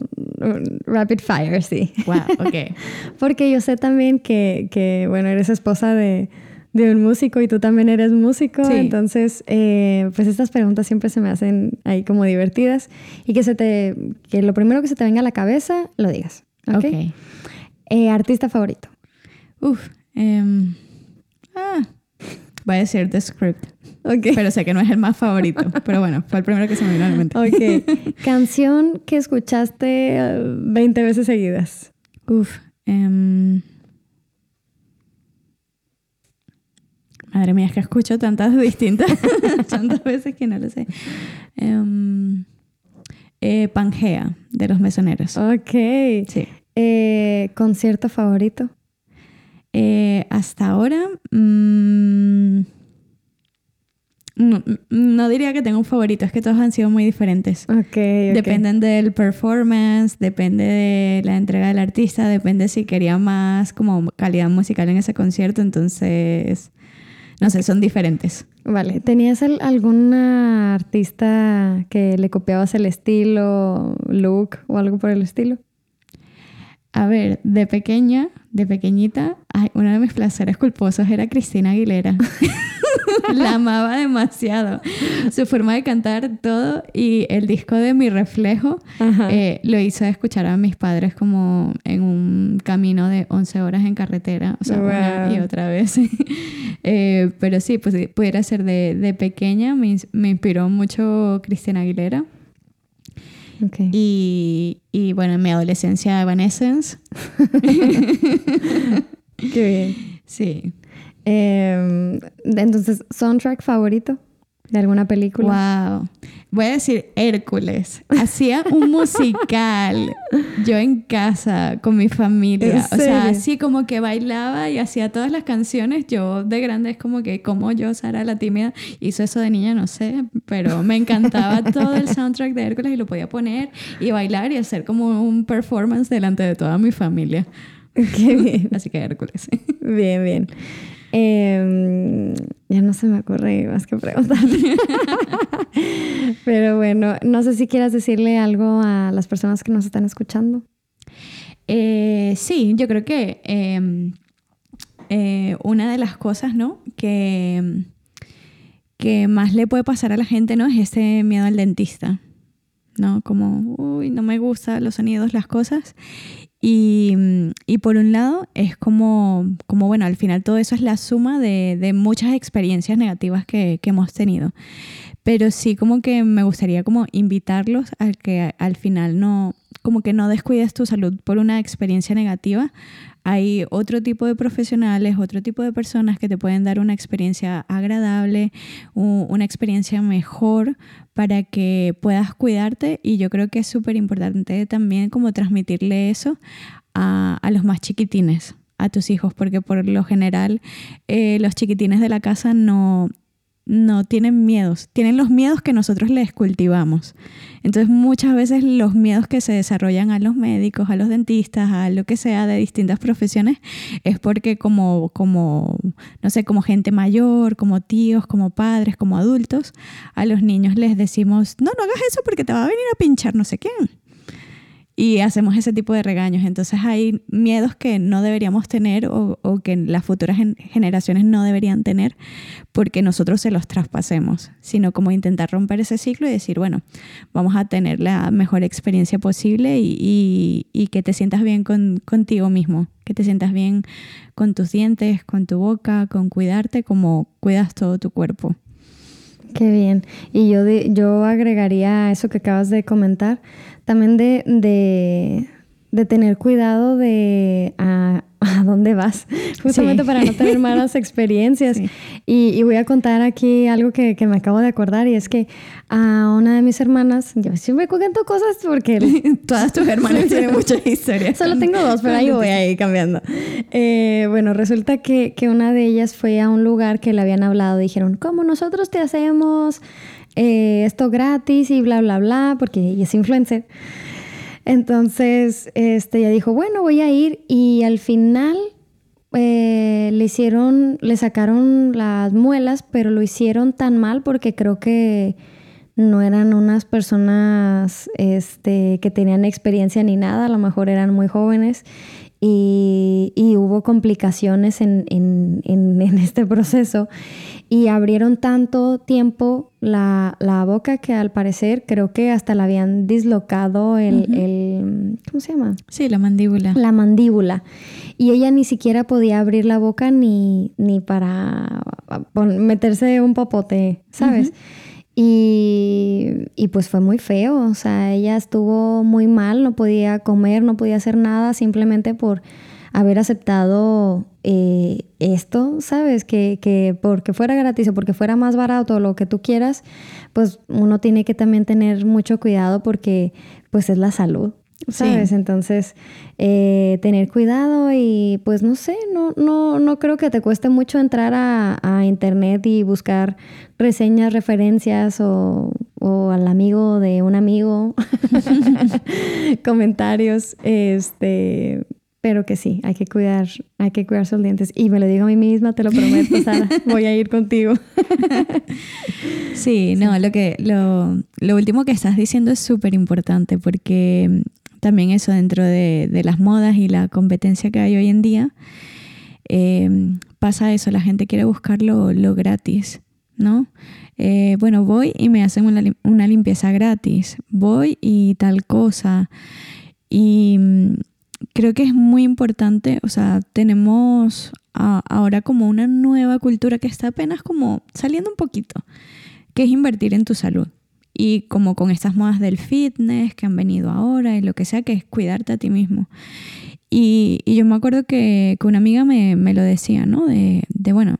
rapid fire, sí. Wow, ok. Porque yo sé también que, que bueno, eres esposa de, de, un músico y tú también eres músico. Entonces, eh, pues estas preguntas siempre se me hacen ahí como divertidas y que, se te, que lo primero que se te venga a la cabeza, lo digas. Ok. okay. Eh, artista favorito. Uf. Um, ah Voy a decir The Script. Okay. Pero sé que no es el más favorito. pero bueno, fue el primero que se me vino a la mente. Ok. Canción que escuchaste 20 eh, veces seguidas. Uf. Em, madre mía, es que escucho tantas distintas, tantas veces que no lo sé. Um, eh, Pangea, de los mesoneros. Ok. Sí. Eh, ¿Concierto favorito? Eh, hasta ahora, mm, no, diría que tengo un favorito, es que todos han sido muy diferentes. Dependen del performance, depende de la entrega del artista, depende si quería más como calidad musical en ese concierto, entonces, no sé, son diferentes. Vale, ¿tenías alguna artista que le copiabas el estilo, look o algo por el estilo? A ver, de pequeña, de pequeñita, uno de mis placeres culposos era Cristina Aguilera. la amaba demasiado. Su forma de cantar todo y el disco de Mi Reflejo eh, lo hizo escuchar a mis padres como en un camino de 11 horas en carretera, o sea, una y otra vez. Eh, pero sí, pues pudiera ser de, de pequeña, me, me inspiró mucho Cristina Aguilera. Y, y, bueno, en mi adolescencia Evanescence. Qué bien. Sí. Em, entonces, ¿soundtrack favorito de alguna película? Wow. Voy a decir Hércules. Hacía un musical yo en casa con mi familia. O sea, así como que bailaba y hacía todas las canciones. Yo de grande es como que como yo, Sara la tímida, hizo eso de niña, no sé, pero me encantaba todo el soundtrack de Hércules y lo podía poner y bailar y hacer como un performance delante de toda mi familia. Qué bien. Así que Hércules. Bien, bien. Em, ya no se me ocurre más que preguntar. Pero bueno, no sé si quieras decirle algo a las personas que nos están escuchando. Eh, sí, yo creo que em, eh, una de las cosas, ¿no? Que, que más le puede pasar a la gente, ¿no? Es ese miedo al dentista, ¿no? Como, uy, no me gustan los sonidos, las cosas. Y, y, por un lado es como, como, bueno, al final todo eso es la suma de, de muchas experiencias negativas que, que, hemos tenido. Pero sí como que me gustaría como invitarlos a que al final no, como que no descuides tu salud por una experiencia negativa. Hay otro tipo de profesionales, otro tipo de personas que te pueden dar una experiencia agradable, una experiencia mejor para que puedas cuidarte y yo creo que es súper importante también como transmitirle eso a, a los más chiquitines a tus hijos, porque por lo general eh, los chiquitines de la casa no, no tienen miedos, tienen los miedos que nosotros les cultivamos. Entonces muchas veces los miedos que se desarrollan a los médicos, a los dentistas, a lo que sea de distintas profesiones, es porque como, como, no sé, como gente mayor, como tíos, como padres, como adultos, a los niños les decimos, no, no hagas eso porque te va a venir a pinchar no sé quién y hacemos ese tipo de regaños. Entonces hay miedos que no deberíamos tener o, que las futuras generaciones no deberían tener porque nosotros se los traspasemos, sino como intentar romper ese ciclo y decir, bueno, vamos a tener la mejor experiencia posible y, que te sientas bien con, contigo mismo, que te sientas bien con tus dientes, con tu boca, con cuidarte como cuidas todo tu cuerpo. Qué bien. Y yo, yo agregaría eso que acabas de comentar, también de, de, de tener cuidado de a, a dónde vas, justamente para no tener malas experiencias. Y, y, voy a contar aquí algo que, que, me acabo de acordar y es que a una de mis hermanas, yo siempre cuento cosas porque todas tus hermanas tienen muchas historias. Solo tengo dos, pero ahí voy ahí cambiando. Eh, bueno, resulta que, que una de ellas fue a un lugar que le habían hablado, dijeron, ¿cómo nosotros te hacemos eh, esto gratis y bla, bla, bla, porque ella es influencer. Entonces, este, ella dijo, bueno, voy a ir y al final eh, le hicieron, le sacaron las muelas, pero lo hicieron tan mal porque creo que no eran unas personas este, que tenían experiencia ni nada, a lo mejor eran muy jóvenes y, hubo complicaciones en, este proceso y abrieron tanto tiempo la, boca que al parecer creo que hasta la habían dislocado el, ¿cómo se llama? Sí, la mandíbula. La mandíbula. Y ella ni siquiera podía abrir la boca ni, ni para meterse un popote, ¿sabes? Y, y, pues fue muy feo, o sea, ella estuvo muy mal, no podía comer, no podía hacer nada simplemente por haber aceptado eh, esto, ¿sabes? Que, que, porque fuera gratis o porque fuera más barato o lo que tú quieras, pues uno tiene que también tener mucho cuidado porque pues es la salud. ¿Sabes? Entonces, eh, tener cuidado y pues no sé, no, no, no creo que te cueste mucho entrar a, a internet y buscar reseñas, referencias o, o al amigo de un amigo, comentarios, este, pero que sí, hay que cuidar, hay que cuidar sus dientes. Y me lo digo a mí misma, te lo prometo, Sara, voy a ir contigo. sí, no, lo que, lo, lo último que estás diciendo es súper importante porque también eso dentro de, las modas y la competencia que hay hoy en día, eh, pasa eso, la gente quiere buscar lo, gratis, ¿no? Eh, bueno, voy y me hacen una, limpieza gratis, voy y tal cosa. Y mm, creo que es muy importante, o sea, tenemos ahora como una nueva cultura que está apenas como saliendo un poquito, que es invertir en tu salud y como con estas modas del fitness que han venido ahora y lo que sea, que es cuidarte a ti mismo. Y, yo me acuerdo que, que una amiga me, me, lo decía, ¿no? De, de, bueno,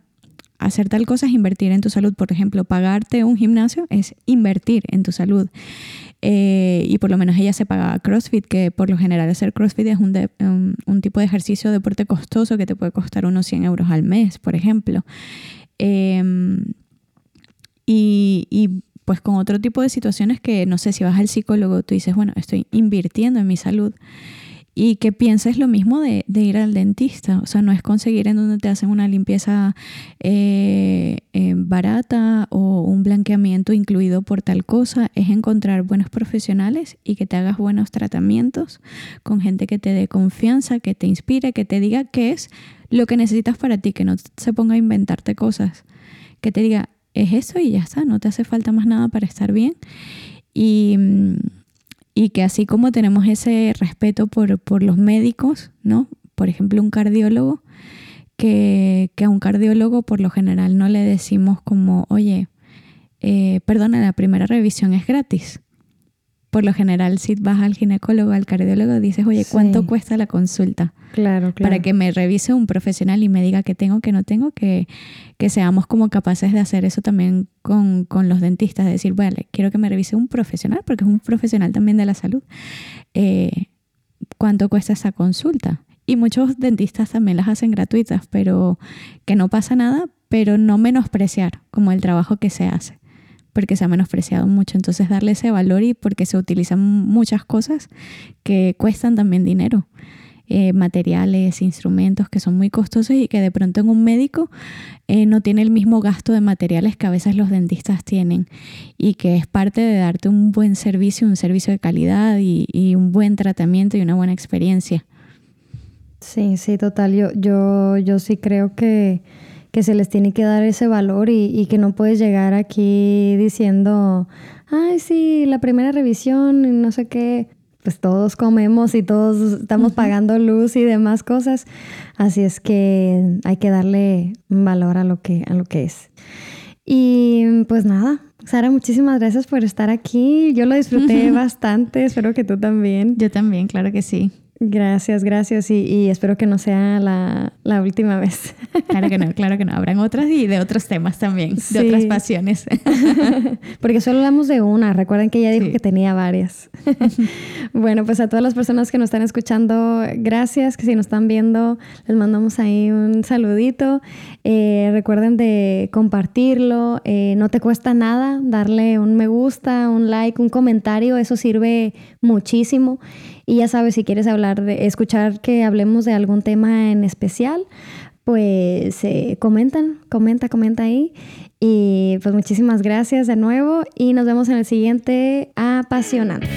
hacer tal cosa es invertir en tu salud. Por ejemplo, pagarte un gimnasio es invertir en tu salud. Eh, y por lo menos ella se pagaba CrossFit, que por lo general hacer CrossFit es un, un, un, tipo de ejercicio, deporte costoso que te puede costar unos 100 euros al mes, por ejemplo. Eh, y, y pues con otro tipo de situaciones que no sé si vas al psicólogo, tú dices, bueno, estoy invirtiendo en mi salud. Y que pienses lo mismo de, ir al dentista. O sea, no es conseguir en donde te hacen una limpieza eh, eh, barata o un blanqueamiento incluido por tal cosa. Es encontrar buenos profesionales y que te hagas buenos tratamientos con gente que te dé confianza, que te inspire, que te diga qué es lo que necesitas para ti, que no se ponga a inventarte cosas. Que te diga, es eso y ya está, no te hace falta más nada para estar bien. Y, y que así como tenemos ese respeto por, por, los médicos, ¿no? Por ejemplo, un cardiólogo, que, que, a un cardiólogo por lo general no le decimos como, oye, eh, perdona, la primera revisión es gratis. por lo general si vas al ginecólogo, al cardiólogo, dices, oye, ¿cuánto cuesta la consulta? Claro, claro. Para que me revise un profesional y me diga qué tengo, qué no tengo, que, que seamos como capaces de hacer eso también con, con los dentistas, de decir, vale, quiero que me revise un profesional, porque es un profesional también de la salud. Eh, ¿Cuánto cuesta esa consulta? Y muchos dentistas también las hacen gratuitas, pero que no pasa nada, pero no menospreciar como el trabajo que se hace, porque se ha menospreciado mucho. Entonces darle ese valor y porque se utilizan muchas cosas que cuestan también dinero. Eh, materiales, instrumentos que son muy costosos y que de pronto en un médico eh, no tiene el mismo gasto de materiales que a veces los dentistas tienen y que es parte de darte un buen servicio, un servicio de calidad y, un buen tratamiento y una buena experiencia. Sí, sí, total. Yo, yo, yo sí creo que, que se les tiene que dar ese valor y, que no puedes llegar aquí diciendo, ay, sí, la primera revisión no sé qué. Pues todos comemos y todos estamos pagando luz y demás cosas. Así es que hay que darle valor a lo que, a lo que es. Y pues nada, Sara, muchísimas gracias por estar aquí. Yo lo disfruté bastante, espero que tú también. Yo también, claro que sí. Gracias, gracias y, espero que no sea la, la, última vez. Claro que no, claro que no. Habrán otras y de otros temas también, de otras pasiones. Porque solo hablamos de una. Recuerden que ella dijo que tenía varias. bueno, pues a todas las personas que nos están escuchando, gracias. Que si nos están viendo, les mandamos ahí un saludito. Eh, recuerden de compartirlo. Eh, no te cuesta nada darle un me gusta, un like, un comentario. Eso sirve muchísimo. Y ya sabes, si quieres hablar de, escuchar que hablemos de algún tema en especial, pues eh, comentan, comenta, comenta ahí. Y pues muchísimas gracias de nuevo y nos vemos en el siguiente Apasionante.